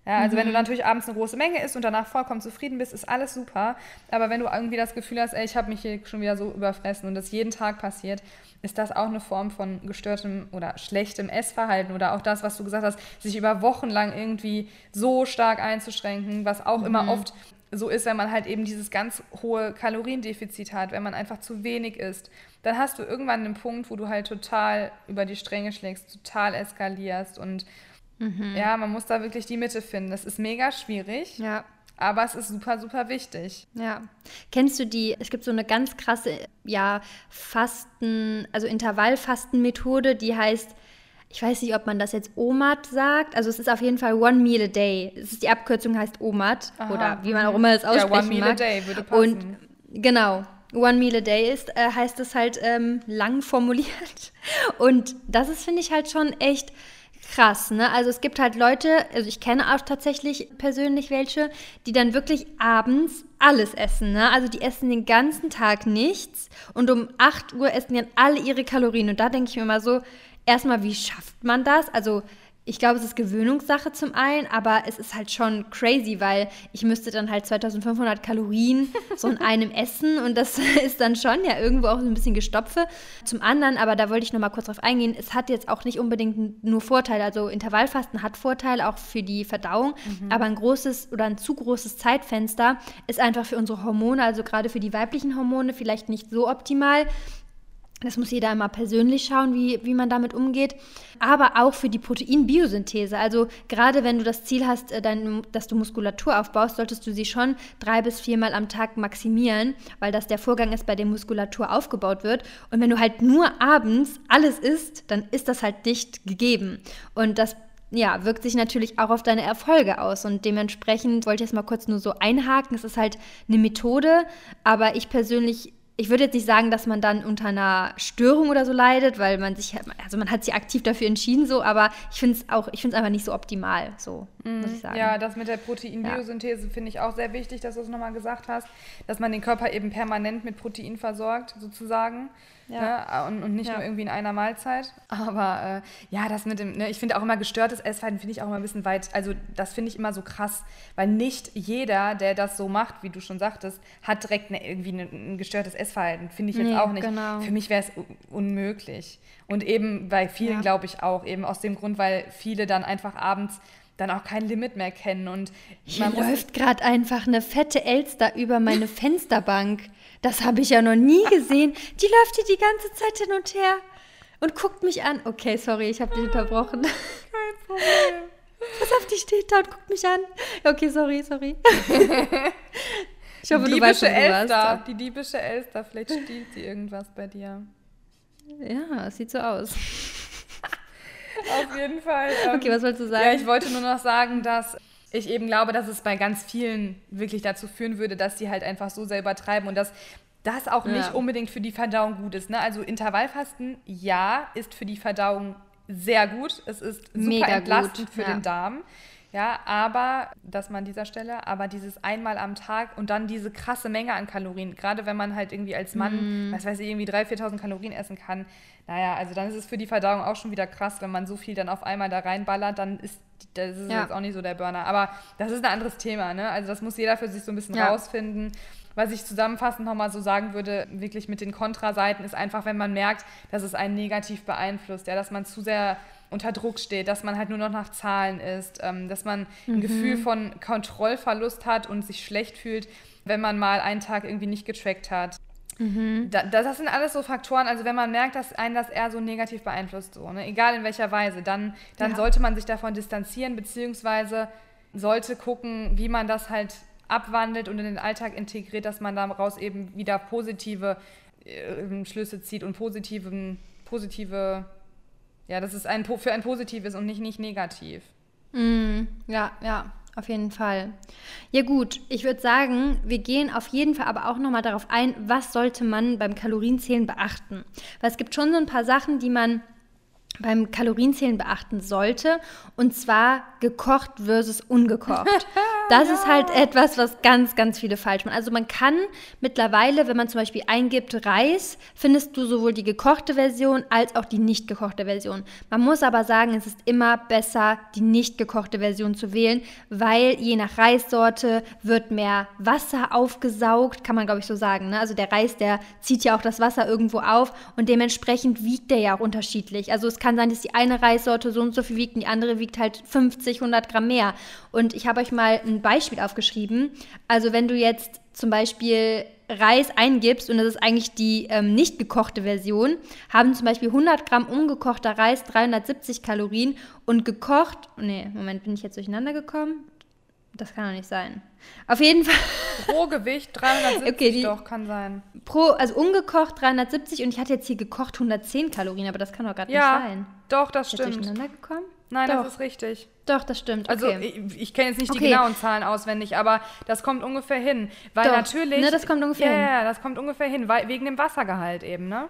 ja, also mhm. wenn du mhm. natürlich abends eine große Menge isst und danach vollkommen zufrieden bist, ist alles super. Aber wenn du irgendwie das Gefühl hast, ey, ich habe mich hier schon wieder so überfressen und das jeden Tag passiert, ist das auch eine Form von gestörtem oder schlechtem Essverhalten oder auch das, was du gesagt hast, sich über Wochen lang irgendwie so stark einzuschränken, was auch mhm. immer oft so ist, wenn man halt eben dieses ganz hohe Kaloriendefizit hat, wenn man einfach zu wenig isst, dann hast du irgendwann einen Punkt, wo du halt total über die Stränge schlägst, total eskalierst und mhm. ja, man muss da wirklich die Mitte finden. Das ist mega schwierig. Ja. Aber es ist super, super wichtig. Ja. Kennst du die, es gibt so eine ganz krasse, ja, Fasten, also Intervallfastenmethode, die heißt, ich weiß nicht, ob man das jetzt OMAD sagt. Also es ist auf jeden Fall One Meal a Day. Es ist die Abkürzung heißt OMAD Aha. oder wie man auch immer es aussprechen ja, One Meal mag. a Day würde passen. Und genau, One Meal a Day ist, äh, heißt es halt ähm, lang formuliert. [laughs] Und das ist, finde ich, halt schon echt krass, ne? Also es gibt halt Leute, also ich kenne auch tatsächlich persönlich welche, die dann wirklich abends alles essen, ne? Also die essen den ganzen Tag nichts und um 8 Uhr essen dann alle ihre Kalorien. Und da denke ich mir mal so, erstmal, wie schafft man das? Also ich glaube, es ist Gewöhnungssache zum einen, aber es ist halt schon crazy, weil ich müsste dann halt 2500 Kalorien [laughs] so in einem essen und das [laughs] ist dann schon ja irgendwo auch so ein bisschen Gestopfe. Zum anderen, aber da wollte ich noch mal kurz drauf eingehen, es hat jetzt auch nicht unbedingt nur Vorteile. Also Intervallfasten hat Vorteile auch für die Verdauung, mhm. aber ein großes oder ein zu großes Zeitfenster ist einfach für unsere Hormone, also gerade für die weiblichen Hormone vielleicht nicht so optimal. Das muss jeder immer persönlich schauen, wie, wie man damit umgeht. Aber auch für die Proteinbiosynthese. Also gerade wenn du das Ziel hast, äh, dein, dass du Muskulatur aufbaust, solltest du sie schon drei bis viermal am Tag maximieren, weil das der Vorgang ist, bei dem Muskulatur aufgebaut wird. Und wenn du halt nur abends alles isst, dann ist das halt nicht gegeben. Und das ja, wirkt sich natürlich auch auf deine Erfolge aus. Und dementsprechend wollte ich jetzt mal kurz nur so einhaken. Es ist halt eine Methode, aber ich persönlich ich würde jetzt nicht sagen, dass man dann unter einer Störung oder so leidet, weil man sich, also man hat sich aktiv dafür entschieden, so, aber ich finde es auch, ich finde es einfach nicht so optimal, so, muss ich sagen. Ja, das mit der Proteinbiosynthese ja. finde ich auch sehr wichtig, dass du es nochmal gesagt hast, dass man den Körper eben permanent mit Protein versorgt, sozusagen. Ja. Ne? Und, und, nicht ja. nur irgendwie in einer Mahlzeit. Aber äh, ja, das mit dem, ne, ich finde auch immer gestörtes Essverhalten finde ich auch immer ein bisschen weit, also das finde ich immer so krass, weil nicht jeder, der das so macht, wie du schon sagtest, hat direkt eine, irgendwie eine, ein gestörtes Essverhalten. Finde ich jetzt nee, auch nicht. Genau. Für mich wäre es unmöglich. Und eben bei vielen ja. glaube ich auch, eben aus dem Grund, weil viele dann einfach abends dann auch kein Limit mehr kennen. Und Hier läuft gerade einfach eine fette Elster über meine Fensterbank. Das habe ich ja noch nie gesehen. Die läuft hier die ganze Zeit hin und her und guckt mich an. Okay, sorry, ich habe dich unterbrochen. Kein Problem. Pass auf, die steht da und guckt mich an. Okay, sorry, sorry. Ich hoffe, die du weißt, Elster, Die diebische Elster, vielleicht stiehlt sie irgendwas bei dir. Ja, es sieht so aus. Auf jeden Fall. Ähm, okay, was wolltest du sagen? Ja, ich wollte nur noch sagen, dass ich eben glaube, dass es bei ganz vielen wirklich dazu führen würde, dass sie halt einfach so sehr übertreiben und dass das auch nicht ja. unbedingt für die Verdauung gut ist. Ne? Also Intervallfasten, ja, ist für die Verdauung sehr gut. Es ist super Mega entlastend gut. für ja. den Darm. Ja, aber, das mal an dieser Stelle, aber dieses einmal am Tag und dann diese krasse Menge an Kalorien, gerade wenn man halt irgendwie als Mann, mm. was weiß ich, irgendwie 3.000, 4.000 Kalorien essen kann, naja, also dann ist es für die Verdauung auch schon wieder krass, wenn man so viel dann auf einmal da reinballert, dann ist das ist ja. jetzt auch nicht so der Burner. Aber das ist ein anderes Thema, ne? Also das muss jeder für sich so ein bisschen ja. rausfinden. Was ich zusammenfassend nochmal so sagen würde, wirklich mit den Kontraseiten, ist einfach, wenn man merkt, dass es einen negativ beeinflusst, ja, dass man zu sehr unter Druck steht, dass man halt nur noch nach Zahlen ist, ähm, dass man mhm. ein Gefühl von Kontrollverlust hat und sich schlecht fühlt, wenn man mal einen Tag irgendwie nicht getrackt hat. Mhm. Da, das sind alles so Faktoren, also wenn man merkt, dass einen das eher so negativ beeinflusst, so, ne? egal in welcher Weise, dann, dann ja. sollte man sich davon distanzieren, beziehungsweise sollte gucken, wie man das halt abwandelt und in den Alltag integriert, dass man daraus eben wieder positive äh, Schlüsse zieht und positiven, positive ja, dass es ein, für ein Positives und nicht, nicht negativ. Mm, ja, ja, auf jeden Fall. Ja gut, ich würde sagen, wir gehen auf jeden Fall aber auch nochmal darauf ein, was sollte man beim Kalorienzählen beachten. Weil es gibt schon so ein paar Sachen, die man beim Kalorienzählen beachten sollte. Und zwar gekocht versus ungekocht. [laughs] Das ja. ist halt etwas, was ganz, ganz viele falsch machen. Also man kann mittlerweile, wenn man zum Beispiel eingibt Reis, findest du sowohl die gekochte Version als auch die nicht gekochte Version. Man muss aber sagen, es ist immer besser, die nicht gekochte Version zu wählen, weil je nach Reissorte wird mehr Wasser aufgesaugt, kann man glaube ich so sagen. Ne? Also der Reis, der zieht ja auch das Wasser irgendwo auf und dementsprechend wiegt der ja auch unterschiedlich. Also es kann sein, dass die eine Reissorte so und so viel wiegt und die andere wiegt halt 50, 100 Gramm mehr. Und ich habe euch mal ein Beispiel aufgeschrieben. Also wenn du jetzt zum Beispiel Reis eingibst und das ist eigentlich die ähm, nicht gekochte Version, haben zum Beispiel 100 Gramm ungekochter Reis 370 Kalorien und gekocht, nee, Moment, bin ich jetzt durcheinander gekommen? Das kann doch nicht sein. Auf jeden Fall. Pro Gewicht 370 okay, die, doch, kann sein. Pro, also ungekocht 370 und ich hatte jetzt hier gekocht 110 Kalorien, aber das kann doch gerade ja, nicht sein. Doch, das stimmt. durcheinander gekommen? Nein, doch. das ist richtig. Doch, das stimmt. Also, okay. Also ich, ich kenne jetzt nicht okay. die genauen Zahlen auswendig, aber das kommt ungefähr hin. Weil doch. natürlich. Ne, das kommt ungefähr ja, hin. Ja, das kommt ungefähr hin, weil, wegen dem Wassergehalt eben, ne?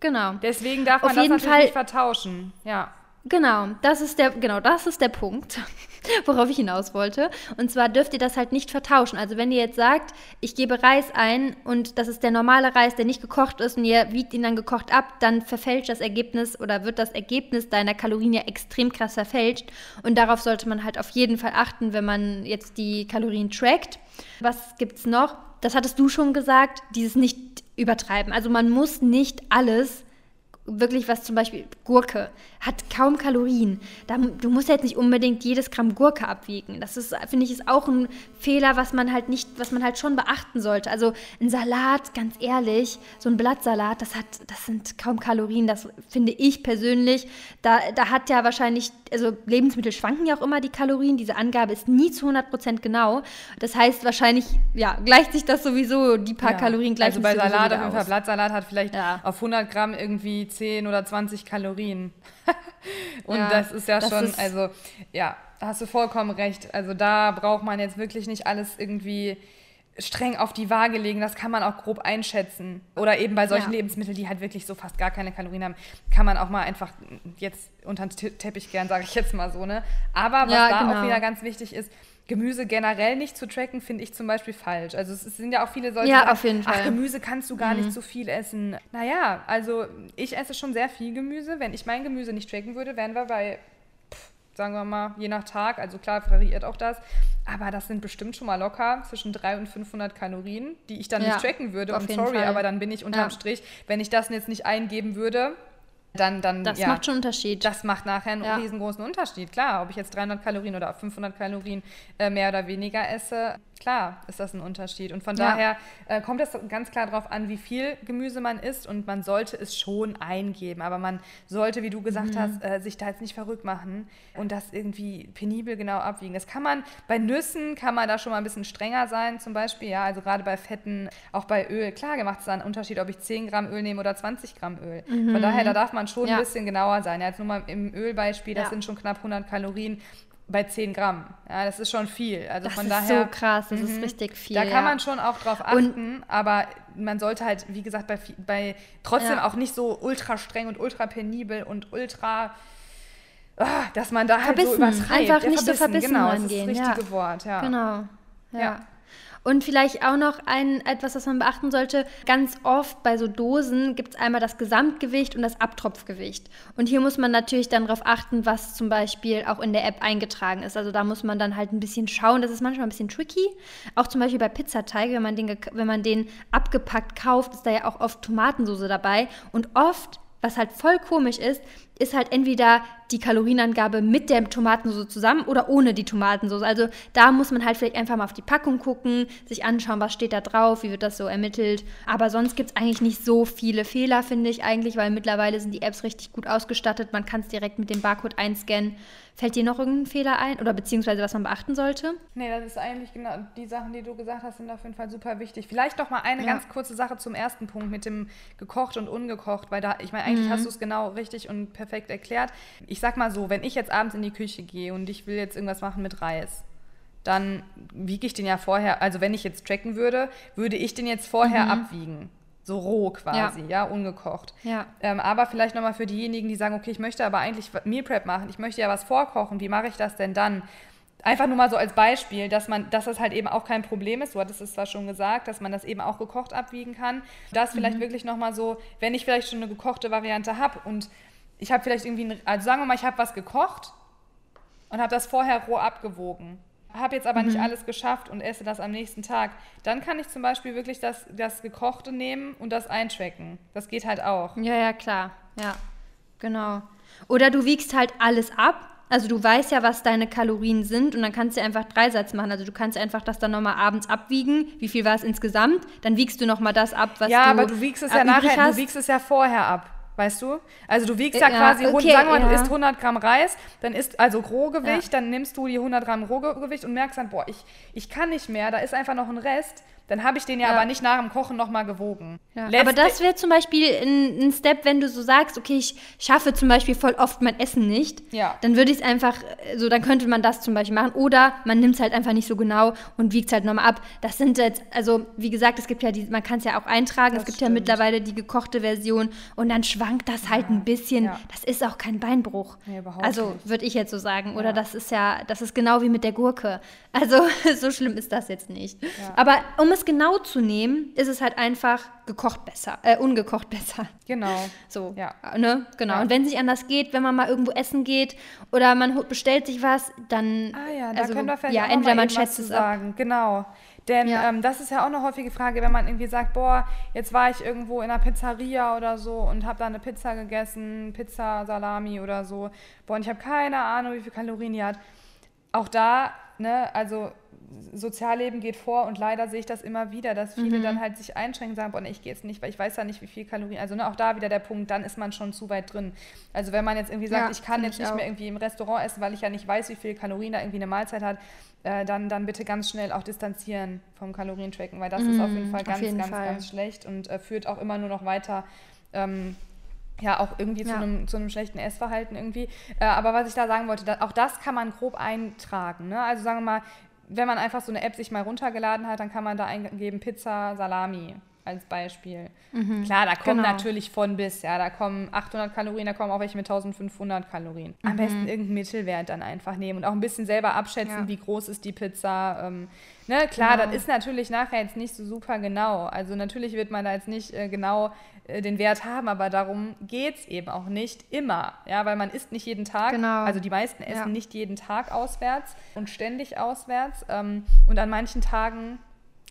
Genau. Deswegen darf man Auf das natürlich Fall, nicht vertauschen. Ja. Genau, das ist der, genau, das ist der Punkt, [laughs] worauf ich hinaus wollte. Und zwar dürft ihr das halt nicht vertauschen. Also wenn ihr jetzt sagt, ich gebe Reis ein und das ist der normale Reis, der nicht gekocht ist und ihr wiegt ihn dann gekocht ab, dann verfälscht das Ergebnis oder wird das Ergebnis deiner Kalorien ja extrem krass verfälscht. Und darauf sollte man halt auf jeden Fall achten, wenn man jetzt die Kalorien trackt. Was gibt's noch? Das hattest du schon gesagt, dieses nicht übertreiben. Also man muss nicht alles wirklich was zum Beispiel Gurke hat kaum Kalorien. Da, du musst jetzt nicht unbedingt jedes Gramm Gurke abwiegen. Das ist, finde ich, ist auch ein Fehler, was man halt nicht, was man halt schon beachten sollte. Also ein Salat, ganz ehrlich, so ein Blattsalat, das hat, das sind kaum Kalorien. Das finde ich persönlich. Da, da hat ja wahrscheinlich, also Lebensmittel schwanken ja auch immer die Kalorien. Diese Angabe ist nie zu 100 Prozent genau. Das heißt wahrscheinlich, ja, gleicht sich das sowieso die paar ja. Kalorien gleich. Also bei Salat auf jeden Fall Blattsalat hat vielleicht ja. auf 100 Gramm irgendwie 10 oder 20 Kalorien. [laughs] Und ja, das ist ja das schon, ist also ja, da hast du vollkommen recht. Also da braucht man jetzt wirklich nicht alles irgendwie streng auf die Waage legen, das kann man auch grob einschätzen. Oder eben bei solchen ja. Lebensmitteln, die halt wirklich so fast gar keine Kalorien haben, kann man auch mal einfach jetzt unter den Teppich gern, sage ich jetzt mal so. Ne? Aber was ja, da genau. auch wieder ganz wichtig ist, Gemüse generell nicht zu tracken, finde ich zum Beispiel falsch. Also es sind ja auch viele solche ja, auf jeden Fall. ach, Gemüse kannst du gar mhm. nicht so viel essen. Naja, also ich esse schon sehr viel Gemüse. Wenn ich mein Gemüse nicht tracken würde, wären wir bei, pff, sagen wir mal, je nach Tag, also klar variiert auch das, aber das sind bestimmt schon mal locker zwischen 300 und 500 Kalorien, die ich dann ja, nicht tracken würde. Und sorry, Fall. aber dann bin ich unterm ja. Strich, wenn ich das jetzt nicht eingeben würde, dann, dann das ja, macht schon einen Unterschied. Das macht nachher einen ja. riesengroßen Unterschied. Klar, ob ich jetzt 300 Kalorien oder 500 Kalorien äh, mehr oder weniger esse, klar ist das ein Unterschied. Und von ja. daher äh, kommt es ganz klar darauf an, wie viel Gemüse man isst und man sollte es schon eingeben. Aber man sollte, wie du gesagt mhm. hast, äh, sich da jetzt nicht verrückt machen und das irgendwie penibel genau abwiegen. Das kann man bei Nüssen, kann man da schon mal ein bisschen strenger sein, zum Beispiel. Ja, also gerade bei Fetten, auch bei Öl. Klar macht es da einen Unterschied, ob ich 10 Gramm Öl nehme oder 20 Gramm Öl. Mhm. Von daher, da darf man schon ja. ein bisschen genauer sein. Ja, jetzt nur mal im Ölbeispiel, das sind schon knapp 100 Kalorien bei 10 Gramm. Ja, das ist schon viel. Also das von ist daher, so krass, das ist mhm. richtig viel. Da kann ja. man schon auch drauf achten, aber man sollte halt, wie gesagt, bei, bei trotzdem Ja. auch nicht so ultra streng und ultra penibel und ultra, ah, dass man da halt so Verbissen. übertreibt. Einfach Ja, nicht so verbissen genau, Das ist das richtige Wort, ja. Genau. Ja. Und vielleicht auch noch ein etwas, was man beachten sollte. Ganz oft bei so Dosen gibt es einmal das Gesamtgewicht und das Abtropfgewicht. Und hier muss man natürlich dann darauf achten, was zum Beispiel auch in der App eingetragen ist. Also da muss man dann halt ein bisschen schauen. Das ist manchmal ein bisschen tricky. Auch zum Beispiel bei Pizzateig, wenn man den, wenn man den abgepackt kauft, ist da ja auch oft Tomatensauce dabei. Und oft, was halt voll komisch ist, ist halt entweder die Kalorienangabe mit der Tomatensauce zusammen oder ohne die Tomatensauce. Also da muss man halt vielleicht einfach mal auf die Packung gucken, sich anschauen, was steht da drauf, wie wird das so ermittelt. Aber sonst gibt es eigentlich nicht so viele Fehler, finde ich eigentlich, weil mittlerweile sind die Apps richtig gut ausgestattet. Man kann es direkt mit dem Barcode einscannen. Fällt dir noch irgendein Fehler ein oder beziehungsweise was man beachten sollte? Nee, das ist eigentlich genau, die Sachen, die du gesagt hast, sind auf jeden Fall super wichtig. Vielleicht noch mal eine Ja. ganz kurze Sache zum ersten Punkt mit dem gekocht und ungekocht, weil da, ich meine, eigentlich Mhm. hast du es genau richtig und perfekt erklärt. Ich sag mal so, wenn ich jetzt abends in die Küche gehe und ich will jetzt irgendwas machen mit Reis, dann wiege ich den ja vorher, also wenn ich jetzt tracken würde, würde ich den jetzt vorher Mhm. abwiegen. So roh quasi, ja, ungekocht. Ja. Ähm, aber vielleicht nochmal für diejenigen, die sagen, okay, ich möchte aber eigentlich Meal Prep machen, ich möchte ja was vorkochen, wie mache ich das denn dann? Einfach nur mal so als Beispiel, dass man, dass das halt eben auch kein Problem ist. Du hattest es zwar schon gesagt, dass man das eben auch gekocht abwiegen kann. Das vielleicht wirklich nochmal so, wenn ich vielleicht schon eine gekochte Variante habe und ich habe vielleicht irgendwie, ein, also sagen wir mal, ich habe was gekocht und habe das vorher roh abgewogen. Habe jetzt aber nicht alles geschafft und esse das am nächsten Tag. Dann kann ich zum Beispiel wirklich das, das Gekochte nehmen und das eintracken. Das geht halt auch. Ja, ja, klar. Ja, genau. Oder du wiegst halt alles ab. Also du weißt ja, was deine Kalorien sind und dann kannst du einfach Dreisatz machen. Also du kannst einfach das dann nochmal abends abwiegen. Wie viel war es insgesamt? Dann wiegst du nochmal das ab, was ja, du aber du wiegst es ja nachher, hast. du wiegst es ja vorher ab. Weißt du? Also du wiegst ja, Ja, quasi, okay, sagen wir mal, du ja. isst 100 Gramm Reis, dann isst also Rohgewicht, dann nimmst du die 100 Gramm Rohgewicht und merkst dann, boah, ich, ich kann nicht mehr, da ist einfach noch ein Rest. Dann habe ich den ja, Ja. aber nicht nach dem Kochen nochmal gewogen. Ja, aber das wäre zum Beispiel ein, ein Step, wenn du so sagst, okay, ich schaffe zum Beispiel voll oft mein Essen nicht. Ja. Dann würde ich es einfach, äh, so dann könnte man das zum Beispiel machen. Oder man nimmt es halt einfach nicht so genau und wiegt es halt nochmal ab. Das sind jetzt, also wie gesagt, es gibt ja die, man kann es ja auch eintragen, Das es gibt ja stimmt. mittlerweile die gekochte Version und dann schwankt das halt ein bisschen. ja. Das ist auch kein Beinbruch. Nee, überhaupt also würde ich jetzt so sagen. Oder Ja. das ist ja, das ist genau wie mit der Gurke. Also [laughs] so schlimm ist das jetzt nicht. Aber um es genau zu nehmen, ist es halt einfach gekocht besser, äh, ungekocht [laughs] besser. Genau. So, Ja. ne? Genau. Ja. Und wenn es nicht anders geht, wenn man mal irgendwo essen geht oder man bestellt sich was, dann Ah ja, da also, können wir vielleicht ja, entweder man schätzt es ab. sagen. Genau. Denn Ja. ähm, das ist ja auch eine häufige Frage, wenn man irgendwie sagt, boah, jetzt war ich irgendwo in einer Pizzeria oder so und habe da eine Pizza gegessen, Pizza, Salami oder so. Boah, und ich habe keine Ahnung, wie viel Kalorien die hat. Auch da, ne, also Sozialleben geht vor und leider sehe ich das immer wieder, dass viele Mhm. dann halt sich einschränken und sagen, boah, nee, ich gehe jetzt nicht, weil ich weiß ja nicht, wie viel Kalorien. Also ne, auch da wieder der Punkt, dann ist man schon zu weit drin. Also wenn man jetzt irgendwie sagt, Ja, ich kann jetzt ich nicht auch. mehr irgendwie im Restaurant essen, weil ich ja nicht weiß, wie viel Kalorien da irgendwie eine Mahlzeit hat, äh, dann, dann bitte ganz schnell auch distanzieren vom Kalorientracken, weil das ist auf jeden Mm, Fall ganz, jeden ganz, Fall. ganz schlecht und äh, führt auch immer nur noch weiter. Ähm, ja, auch irgendwie zu, Ja. einem, zu einem schlechten Essverhalten irgendwie. Äh, aber was ich da sagen wollte, da, auch das kann man grob eintragen. Ne? Also sagen wir mal, wenn man einfach so eine App sich mal runtergeladen hat, dann kann man da eingeben Pizza, Salami als Beispiel. Klar, da kommen genau. natürlich von bis, ja, da kommen 800 Kalorien, da kommen auch welche mit 1500 Kalorien. Am besten irgendeinen Mittelwert dann einfach nehmen und auch ein bisschen selber abschätzen, Ja. wie groß ist die Pizza. Ähm, ne, klar, Genau. das ist natürlich nachher jetzt nicht so super genau. Also natürlich wird man da jetzt nicht äh, genau den Wert haben, aber darum geht es eben auch nicht immer. Ja, weil man isst nicht jeden Tag. Genau. Also die meisten essen Ja. nicht jeden Tag auswärts und ständig auswärts. Ähm, und an manchen Tagen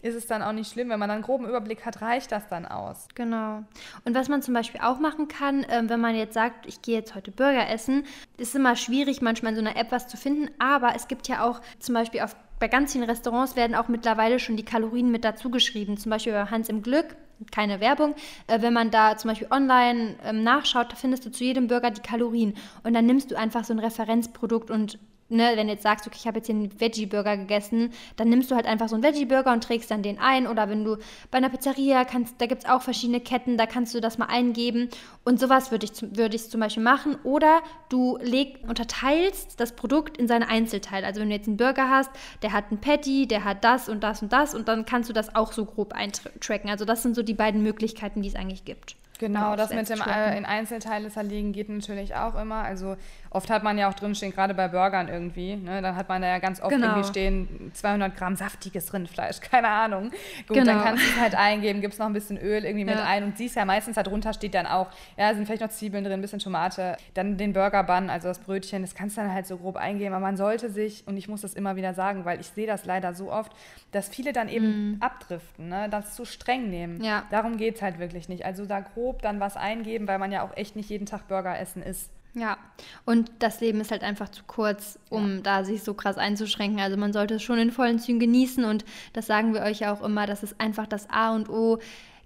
ist es dann auch nicht schlimm. Wenn man dann einen groben Überblick hat, reicht das dann aus. Genau. Und was man zum Beispiel auch machen kann, ähm, wenn man jetzt sagt, ich gehe jetzt heute Burger essen, ist immer schwierig, manchmal in so einer App was zu finden, aber es gibt ja auch zum Beispiel auf, bei ganz vielen Restaurants werden auch mittlerweile schon die Kalorien mit dazu geschrieben. Zum Beispiel bei Hans im Glück, keine Werbung. Äh, wenn man da zum Beispiel online ähm, nachschaut, da findest du zu jedem Burger die Kalorien. Und dann nimmst du einfach so ein Referenzprodukt und ne, wenn du jetzt sagst, okay, ich habe jetzt hier einen Veggie-Burger gegessen, dann nimmst du halt einfach so einen Veggie-Burger und trägst dann den ein. Oder wenn du bei einer Pizzeria kannst, da gibt es auch verschiedene Ketten, da kannst du das mal eingeben. Und sowas würde ich, würd ich zum Beispiel machen. Oder du leg, unterteilst das Produkt in seine Einzelteile. Also wenn du jetzt einen Burger hast, der hat ein Patty, der hat das und das und das und dann kannst du das auch so grob eintracken. Also das sind so die beiden Möglichkeiten, die es eigentlich gibt. Genau, das mit dem äh, in Einzelteile zerlegen geht natürlich auch immer. Also oft hat man ja auch drinstehen, gerade bei Burgern irgendwie, ne, dann hat man da ja ganz oft genau. irgendwie stehen 200 Gramm saftiges Rindfleisch, [laughs] keine Ahnung. Gut, genau. dann kannst du es halt eingeben, gibst noch ein bisschen Öl irgendwie mit ja. ein und siehst ja meistens darunter steht dann auch, ja, sind vielleicht noch Zwiebeln drin, ein bisschen Tomate, dann den Burger Bun, also das Brötchen, das kannst du dann halt so grob eingeben, aber man sollte sich, und ich muss das immer wieder sagen, weil ich sehe das leider so oft, dass viele dann eben mm. abdriften, ne, das zu streng nehmen. Ja. Darum geht es halt wirklich nicht. Also da grob grob dann was eingeben, weil man ja auch echt nicht jeden Tag Burger essen isst. Ja, und das Leben ist halt einfach zu kurz, um ja. da sich so krass einzuschränken. Also man sollte es schon in vollen Zügen genießen und das sagen wir euch ja auch immer, das ist einfach das A und O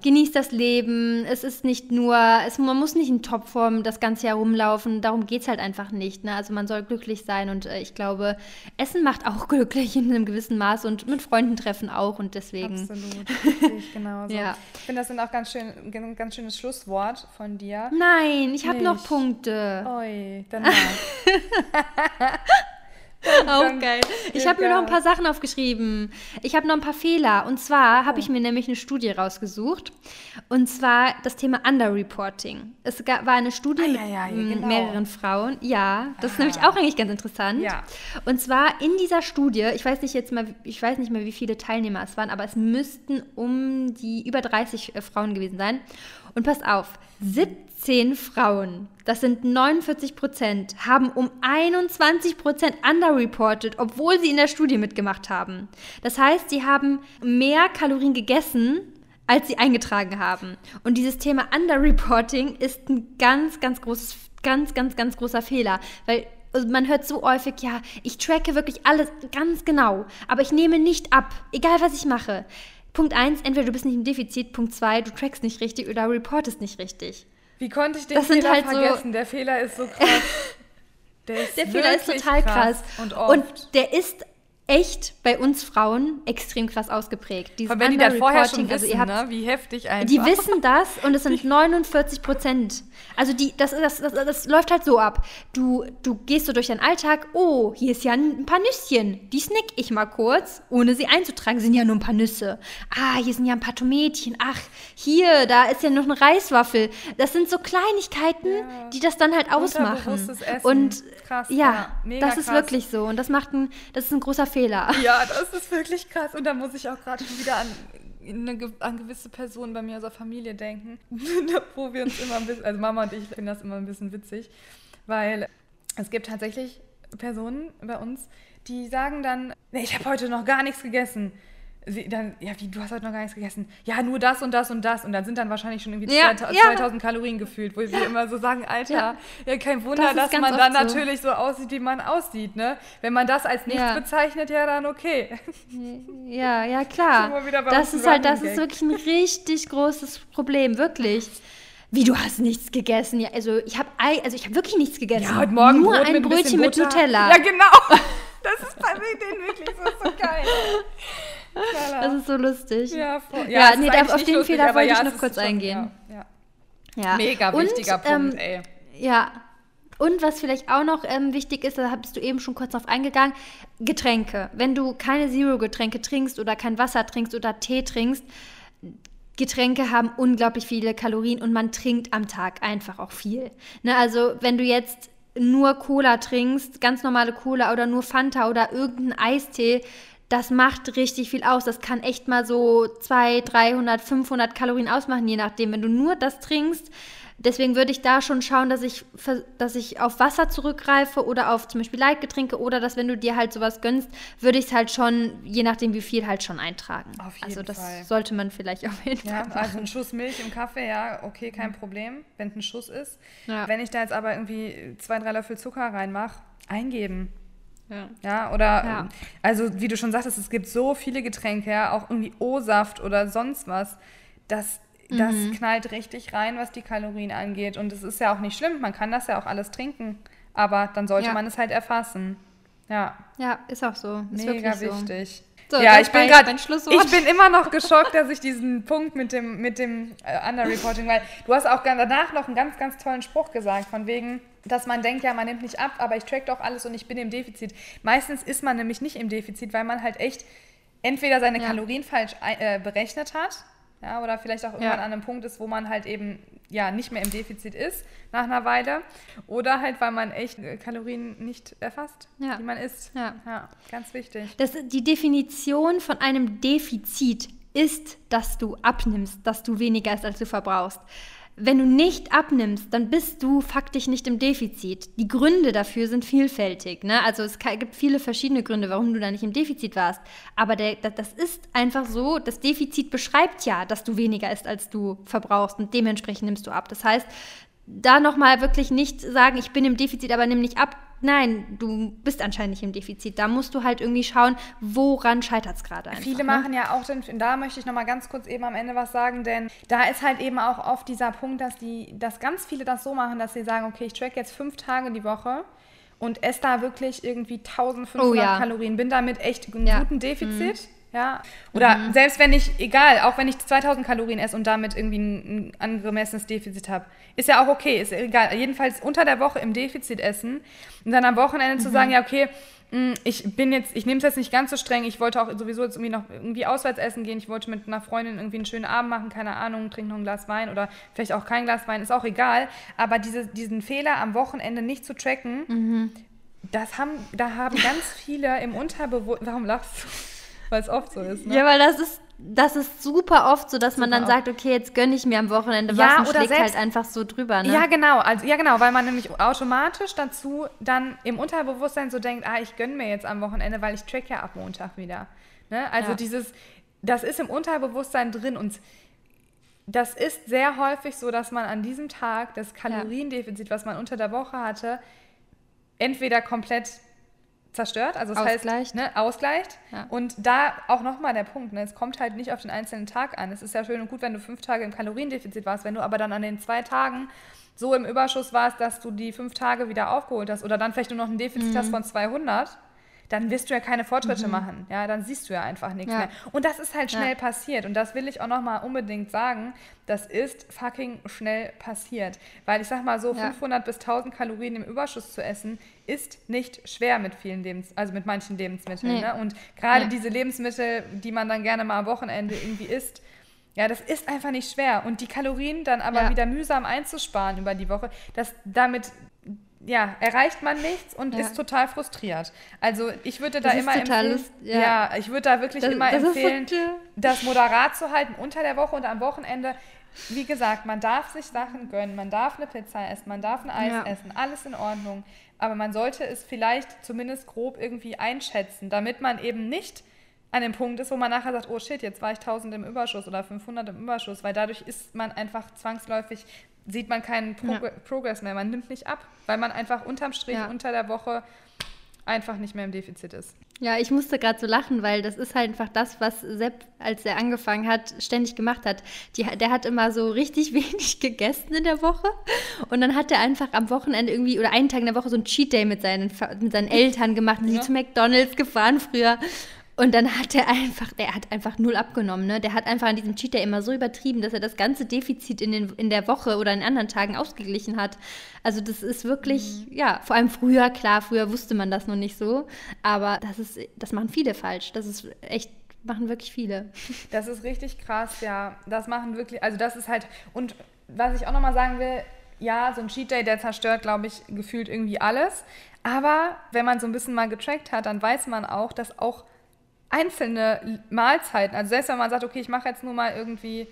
genießt das Leben. Es ist nicht nur, es, man muss nicht in Topform das ganze Jahr rumlaufen. Darum geht es halt einfach nicht. Ne? Also man soll glücklich sein und äh, ich glaube, Essen macht [laughs] auch glücklich in einem gewissen Maß und mit Freunden treffen auch und deswegen. Absolut, [laughs] richtig, genau so. ja. Ich finde, das sind auch ganz schön, ein ganz schönes Schlusswort von dir. Nein, ich habe noch Punkte. Oi, dann mal. [laughs] [laughs] Auch geil. Ich habe mir noch ein paar Sachen aufgeschrieben. Ich habe noch ein paar Fehler. Und zwar habe ich mir nämlich eine Studie rausgesucht. Und zwar das Thema Underreporting. Es war eine Studie ah, ja, ja, mit genau. mehreren Frauen. Ja, das ah. ist nämlich auch eigentlich ganz interessant. Ja. Und zwar in dieser Studie, ich weiß nicht jetzt mal, ich weiß nicht mehr, wie viele Teilnehmer es waren, aber es müssten um die über 30 äh, Frauen gewesen sein. Und passt auf, 17 Frauen, das sind 49 Prozent, haben um 21 Prozent underreported, obwohl sie in der Studie mitgemacht haben. Das heißt, sie haben mehr Kalorien gegessen, als sie eingetragen haben. Und dieses Thema Underreporting ist ein ganz, ganz großes, ganz, ganz, ganz großer Fehler, weil also man hört so häufig, ja, ich tracke wirklich alles ganz genau, aber ich nehme nicht ab, egal was ich mache. Punkt 1, entweder du bist nicht im Defizit, Punkt 2, du trackst nicht richtig oder reportest nicht richtig. Wie konnte ich den das Fehler halt vergessen? So, der Fehler ist so [laughs] krass. Der, ist der Fehler ist total krass. krass. Und, und der ist echt bei uns Frauen extrem krass ausgeprägt. Dieses wenn die das vorher schon also wissen, also habt, ne? wie heftig einfach. Die wissen das und es sind [laughs] 49 Prozent. Also die, das, das, das, das, läuft halt so ab. Du, du gehst so durch deinen Alltag, oh, hier ist ja ein paar Nüsschen. Die snack ich mal kurz, ohne sie einzutragen. Sind ja nur ein paar Nüsse. Ah, hier sind ja ein paar Tomätchen. Ach, hier, da ist ja noch eine Reiswaffel. Das sind so Kleinigkeiten, ja. die das dann halt ausmachen. Essen. Und krass, ja, ja das ist krass. wirklich so. Und das macht ein, das ist ein großer Fehler. Ja, das ist wirklich krass. Und da muss ich auch gerade schon wieder an, eine, an gewisse Personen bei mir aus der Familie denken, [laughs] wo wir uns immer ein bisschen, also Mama und ich finden das immer ein bisschen witzig, weil es gibt tatsächlich Personen bei uns, die sagen dann, nee, ich habe heute noch gar nichts gegessen sie dann, ja, wie, du hast heute noch gar nichts gegessen. Ja, nur das und das und das. Und dann sind dann wahrscheinlich schon irgendwie ja, 2000, ja. 2000 Kalorien gefühlt, wo ja. wir immer so sagen, Alter, ja, kein Wunder, das dass man dann so. natürlich so aussieht, wie man aussieht, ne? Wenn man das als nichts bezeichnet, ja, dann okay. Ja, ja, klar. das ist halt, das ist wirklich ein richtig großes Problem, wirklich. Wie, du hast nichts gegessen? Ja, also ich habe also ich wirklich nichts gegessen. Ja, heute Morgen Nur Brot ein mit Brötchen mit Nutella. Ja, genau. [laughs] Das ist bei denen wirklich so, so geil. [laughs] Das ist so lustig. Ja, voll. ja, ja nee, auf den lustig, Fehler wollte ja, ich noch kurz schon, eingehen. Ja, ja. Mega wichtiger Und, Punkt, ähm, ey. Ja. Und was vielleicht auch noch ähm, wichtig ist, da bist du eben schon kurz drauf eingegangen, Getränke. Wenn du keine Zero-Getränke trinkst oder kein Wasser trinkst oder Tee trinkst, Getränke haben unglaublich viele Kalorien und man trinkt am Tag einfach auch viel. Ne, also wenn du jetzt nur Cola trinkst, ganz normale Cola oder nur Fanta oder irgendeinen Eistee, das macht richtig viel aus. Das kann echt mal so 200, 300, 500 Kalorien ausmachen, je nachdem. Wenn du nur das trinkst, deswegen würde ich da schon schauen, dass ich, dass ich auf Wasser zurückgreife oder auf zum Beispiel Leitgetränke oder dass, wenn du dir halt sowas gönnst, würde ich es halt schon, je nachdem wie viel, halt schon eintragen. Auf jeden also das Fall. sollte man vielleicht [laughs] auf jeden ja, Fall machen. Also ein Schuss Milch im Kaffee, ja, okay, kein Problem, wenn es ein Schuss ist. Ja. Wenn ich da jetzt aber irgendwie zwei, drei Löffel Zucker reinmache, eingeben. Ja. ja, oder, ja. also wie du schon sagtest, es gibt so viele Getränke, ja, auch irgendwie O-Saft oder sonst was, das, das mhm. knallt richtig rein, was die Kalorien angeht. Und es ist ja auch nicht schlimm, man kann das ja auch alles trinken, aber dann sollte man es halt erfassen. Ja. Ja, ist auch so. Ist Mega wirklich so. wichtig. So, ja, ich bin gerade, ich bin immer noch geschockt, dass ich diesen Punkt mit dem, mit dem äh, Underreporting, weil du hast auch danach noch einen ganz, ganz tollen Spruch gesagt, von wegen, dass man denkt, ja, man nimmt nicht ab, aber ich track doch alles und ich bin im Defizit. Meistens ist man nämlich nicht im Defizit, weil man halt echt entweder seine Ja. Kalorien falsch äh, berechnet hat, ja, oder vielleicht auch irgendwann Ja. an einem Punkt ist, wo man halt eben ja nicht mehr im Defizit ist nach einer Weile, oder halt, weil man echt äh, Kalorien nicht erfasst, Ja. die man isst. Ja. ja, ganz wichtig. Das, die Definition von einem Defizit ist, dass du abnimmst, dass du weniger isst, als du verbrauchst. Wenn du nicht abnimmst, dann bist du faktisch nicht im Defizit. Die Gründe dafür sind vielfältig. Ne? Also es gibt viele verschiedene Gründe, warum du da nicht im Defizit warst. Aber der, da- das ist einfach so, das Defizit beschreibt ja, dass du weniger isst, als du verbrauchst und dementsprechend nimmst du ab. Das heißt, da nochmal wirklich nicht sagen, ich bin im Defizit, aber nimm nicht ab. Nein, du bist anscheinend nicht im Defizit. Da musst du halt irgendwie schauen, woran scheitert es gerade einfach. Viele ne? machen ja auch, den, da möchte ich noch mal ganz kurz eben am Ende was sagen, denn da ist halt eben auch oft dieser Punkt, dass, die, dass ganz viele das so machen, dass sie sagen, okay, ich track jetzt fünf Tage die Woche und esse da wirklich irgendwie 1500 Oh ja. Kalorien, bin damit echt im Ja. Mhm. guten Defizit. Ja, oder selbst wenn ich, egal, auch wenn ich 2000 Kalorien esse und damit irgendwie ein, ein angemessenes Defizit habe, ist ja auch okay, ist ja egal. Jedenfalls unter der Woche im Defizit essen und dann am Wochenende Mhm. zu sagen, ja, okay, mh, ich bin jetzt, ich nehme es jetzt nicht ganz so streng, ich wollte auch sowieso jetzt irgendwie noch irgendwie auswärts essen gehen, ich wollte mit einer Freundin irgendwie einen schönen Abend machen, keine Ahnung, trinken noch ein Glas Wein oder vielleicht auch kein Glas Wein, ist auch egal. Aber diese, diesen Fehler am Wochenende nicht zu tracken, Mhm. das haben, da haben ganz viele im Unterbewusstsein, warum lachst du? Weil es oft so ist, ne? Ja, weil das ist, das ist super oft so, dass man Super dann sagt, okay, jetzt gönne ich mir am Wochenende Ja, was und oder schlägt selbst- halt einfach so drüber. Ne? Ja, genau. Also, ja, genau, weil man nämlich automatisch dazu dann im Unterbewusstsein so denkt, ah, ich gönne mir jetzt am Wochenende, weil ich track ja ab Montag wieder. Ne? Also Ja. dieses, das ist im Unterbewusstsein drin und das ist sehr häufig so, dass man an diesem Tag das Kaloriendefizit, was man unter der Woche hatte, entweder komplett zerstört, also das Ausgleicht. heißt, ne, ausgleicht. Ja. Und da auch nochmal der Punkt, ne, es kommt halt nicht auf den einzelnen Tag an. Es ist ja schön und gut, wenn du fünf Tage im Kaloriendefizit warst, wenn du aber dann an den zwei Tagen so im Überschuss warst, dass du die fünf Tage wieder aufgeholt hast oder dann vielleicht nur noch ein Defizit Mhm. hast von 200, dann wirst du ja keine Fortschritte machen. Ja, dann siehst du ja einfach nichts Ja. mehr. Und das ist halt schnell Ja. passiert. Und das will ich auch nochmal unbedingt sagen. Das ist fucking schnell passiert. Weil ich sag mal so, Ja. 500 bis 1000 Kalorien im Überschuss zu essen, ist nicht schwer mit vielen Lebens also mit manchen Lebensmitteln. Nee. Ne? Und gerade Nee. diese Lebensmittel, die man dann gerne mal am Wochenende irgendwie isst, ja, das ist einfach nicht schwer. Und die Kalorien dann aber Ja. wieder mühsam einzusparen über die Woche, das damit ja, erreicht man nichts und Ja. ist total frustriert. Also ich würde da Das immer empfehlen, ja. ja. ich würde da wirklich Das- immer das so empfehlen, tö- das moderat zu halten unter der Woche und am Wochenende. Wie gesagt, man darf sich Sachen gönnen, man darf eine Pizza essen, man darf ein Eis Ja. essen, alles in Ordnung. Aber man sollte es vielleicht zumindest grob irgendwie einschätzen, damit man eben nicht an dem Punkt ist, wo man nachher sagt, oh shit, jetzt war ich 1000 im Überschuss oder 500 im Überschuss, weil dadurch ist man einfach zwangsläufig, sieht man keinen Prog Ja. Progress mehr, man nimmt nicht ab, weil man einfach unterm Strich Ja. unter der Woche einfach nicht mehr im Defizit ist. Ja, ich musste gerade so lachen, weil das ist halt einfach das, was Sepp, als er angefangen hat, ständig gemacht hat. Die, der hat immer so richtig [laughs] wenig gegessen in der Woche und dann hat er einfach am Wochenende irgendwie oder einen Tag in der Woche so ein Cheat Day mit seinen, mit seinen [laughs] Eltern gemacht und Ja. die zu McDonalds gefahren früher. Und dann hat er einfach, der hat einfach null abgenommen, ne? Der hat einfach an diesem Cheat Day immer so übertrieben, dass er das ganze Defizit in, den, in der Woche oder in anderen Tagen ausgeglichen hat. Also das ist wirklich, ja, vor allem früher, klar, früher wusste man das noch nicht so, aber das ist, das machen viele falsch. Das ist echt, machen wirklich viele. [laughs] Das ist richtig krass, ja. Das machen wirklich, also das ist halt, und was ich auch nochmal sagen will, ja, so ein Cheat Day, der zerstört, glaube ich, gefühlt irgendwie alles. Aber wenn man so ein bisschen mal getrackt hat, dann weiß man auch, dass auch einzelne Mahlzeiten, also selbst wenn man sagt, okay, ich mache jetzt nur mal irgendwie,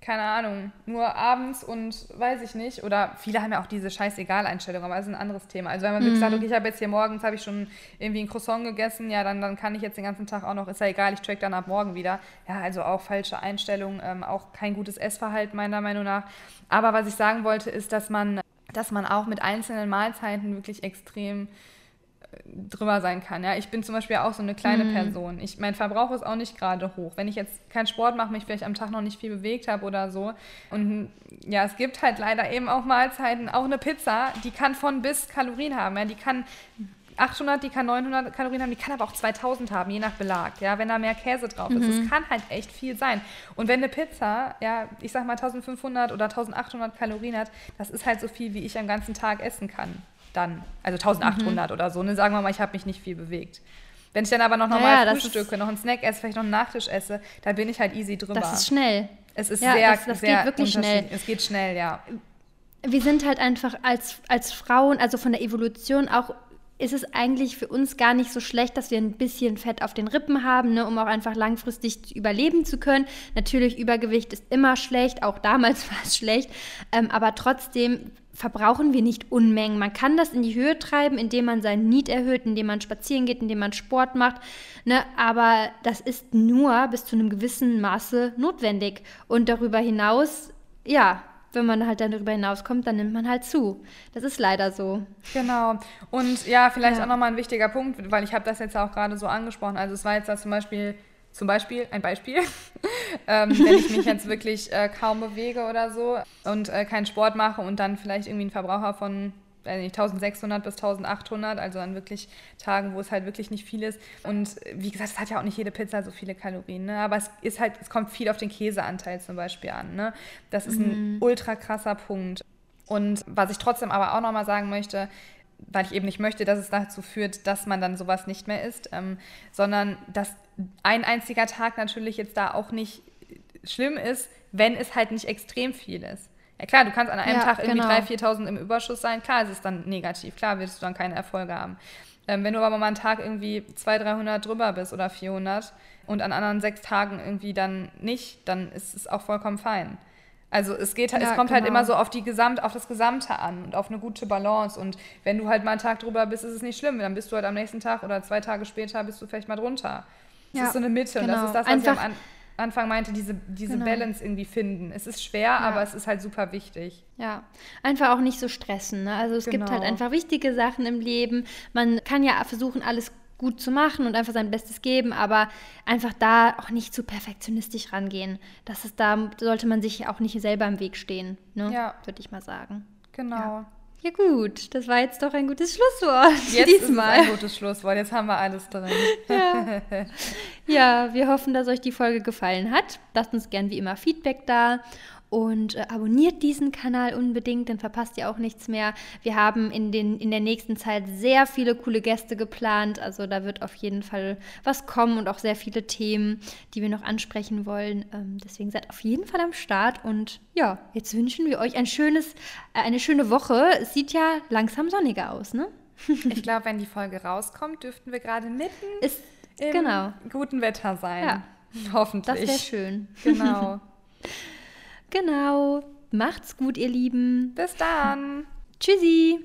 keine Ahnung, nur abends und weiß ich nicht, oder viele haben ja auch diese Scheißegal-Einstellung, aber das ist ein anderes Thema. Also wenn man wirklich sagt, okay, ich habe jetzt hier morgens, habe ich schon irgendwie ein Croissant gegessen, ja, dann, dann kann ich jetzt den ganzen Tag auch noch, ist ja egal, ich track dann ab morgen wieder. Ja, also auch falsche Einstellung, ähm, auch kein gutes Essverhalten meiner Meinung nach. Aber was ich sagen wollte, ist, dass man, dass man auch mit einzelnen Mahlzeiten wirklich extrem drüber sein kann. Ja, ich bin zum Beispiel auch so eine kleine Person. Ich, mein Verbrauch ist auch nicht gerade hoch. Wenn ich jetzt keinen Sport mache, mich vielleicht am Tag noch nicht viel bewegt habe oder so. Und ja, es gibt halt leider eben auch Mahlzeiten, auch eine Pizza, die kann von bis Kalorien haben. Ja, die kann 800, die kann 900 Kalorien haben, die kann aber auch 2000 haben, je nach Belag, ja, wenn da mehr Käse drauf ist. Es kann halt echt viel sein. Und wenn eine Pizza, ja, ich sag mal 1500 oder 1800 Kalorien hat, das ist halt so viel, wie ich am ganzen Tag essen kann. Dann, also 1800 oder so, ne, sagen wir mal, ich habe mich nicht viel bewegt. Wenn ich dann aber noch normal Ja, das frühstücke, noch einen Snack esse, vielleicht noch einen Nachtisch esse, dann bin ich halt easy drüber. Das ist schnell. es ist ja, sehr, das- das sehr geht wirklich schnell. Es geht schnell, ja. wir sind halt einfach als, als Frauen, also von der Evolution auch, ist es eigentlich für uns gar nicht so schlecht, dass wir ein bisschen Fett auf den Rippen haben, ne, um auch einfach langfristig überleben zu können. Natürlich, Übergewicht ist immer schlecht, auch damals [laughs] war es schlecht, ähm, aber trotzdem verbrauchen wir nicht Unmengen. Man kann das in die Höhe treiben, indem man seinen Need erhöht, indem man spazieren geht, indem man Sport macht, ne, aber das ist nur bis zu einem gewissen Maße notwendig. Und darüber hinaus, ja, wenn man halt dann darüber hinauskommt, dann nimmt man halt zu. Das ist leider so. Genau. Und ja, vielleicht Ja. auch nochmal ein wichtiger Punkt, weil ich habe das jetzt auch gerade so angesprochen. Also es war jetzt da zum Beispiel, zum Beispiel, ein Beispiel, [laughs] ähm, wenn ich mich jetzt wirklich äh, kaum bewege oder so und äh, keinen Sport mache und dann vielleicht irgendwie einen Verbraucher von weiß nicht, 1600 bis 1800, also an wirklich Tagen, wo es halt wirklich nicht viel ist. Und wie gesagt, es hat ja auch nicht jede Pizza so viele Kalorien, ne? aber es ist halt, es kommt viel auf den Käseanteil zum Beispiel an. Ne? Das ist ein ultra krasser Punkt. Und was ich trotzdem aber auch nochmal sagen möchte, weil ich eben nicht möchte, dass es dazu führt, dass man dann sowas nicht mehr isst, ähm, sondern dass ein einziger Tag natürlich jetzt da auch nicht schlimm ist, wenn es halt nicht extrem viel ist. Ja klar, du kannst an einem Ja, Tag irgendwie genau. 3.000, 4.000 im Überschuss sein, klar ist es dann negativ, klar wirst du dann keine Erfolge haben. Ähm, wenn du aber mal einen Tag irgendwie 200, 300 drüber bist oder 400 und an anderen sechs Tagen irgendwie dann nicht, dann ist es auch vollkommen fein. Also es geht, Ja, es kommt halt genau. immer so auf die Gesamt, auf das Gesamte an und auf eine gute Balance. Und wenn du halt mal einen Tag drüber bist, ist es nicht schlimm. Dann bist du halt am nächsten Tag oder zwei Tage später bist du vielleicht mal drunter. Das Ja, ist so eine Mitte. Und das genau. ist das, was Einfach- ich am An Anfang meinte, diese, diese Genau. Balance irgendwie finden. Es ist schwer, aber es ist halt super wichtig. Ja, einfach auch nicht so stressen. Ne? Also es gibt Genau. halt einfach wichtige Sachen im Leben. Man kann ja versuchen, alles gut zu machen und einfach sein Bestes geben, aber einfach da auch nicht zu perfektionistisch rangehen. Das ist, da sollte man sich auch nicht selber im Weg stehen, ne? Ja. würde ich mal sagen. Genau. Ja gut, das war jetzt doch ein gutes Schlusswort Jetzt diesmal. ist ein gutes Schlusswort. Jetzt haben wir alles drin. [laughs] [laughs] Ja, wir hoffen, dass euch die Folge gefallen hat. Lasst uns gern wie immer Feedback da und äh, abonniert diesen Kanal unbedingt, dann verpasst ihr auch nichts mehr. Wir haben in, den, in der nächsten Zeit sehr viele coole Gäste geplant. Also da wird auf jeden Fall was kommen und auch sehr viele Themen, die wir noch ansprechen wollen. Ähm, deswegen seid auf jeden Fall am Start. Und ja, jetzt wünschen wir euch ein schönes, äh, eine schöne Woche. Es sieht ja langsam sonniger aus, ne? [laughs] Ich glaube, wenn die Folge rauskommt, dürften wir gerade mitten Ist, im genau. guten Wetter sein. Ja. Hoffentlich. Das wäre schön. Genau. [laughs] Genau. Macht's gut, ihr Lieben. Bis dann. Tschüssi.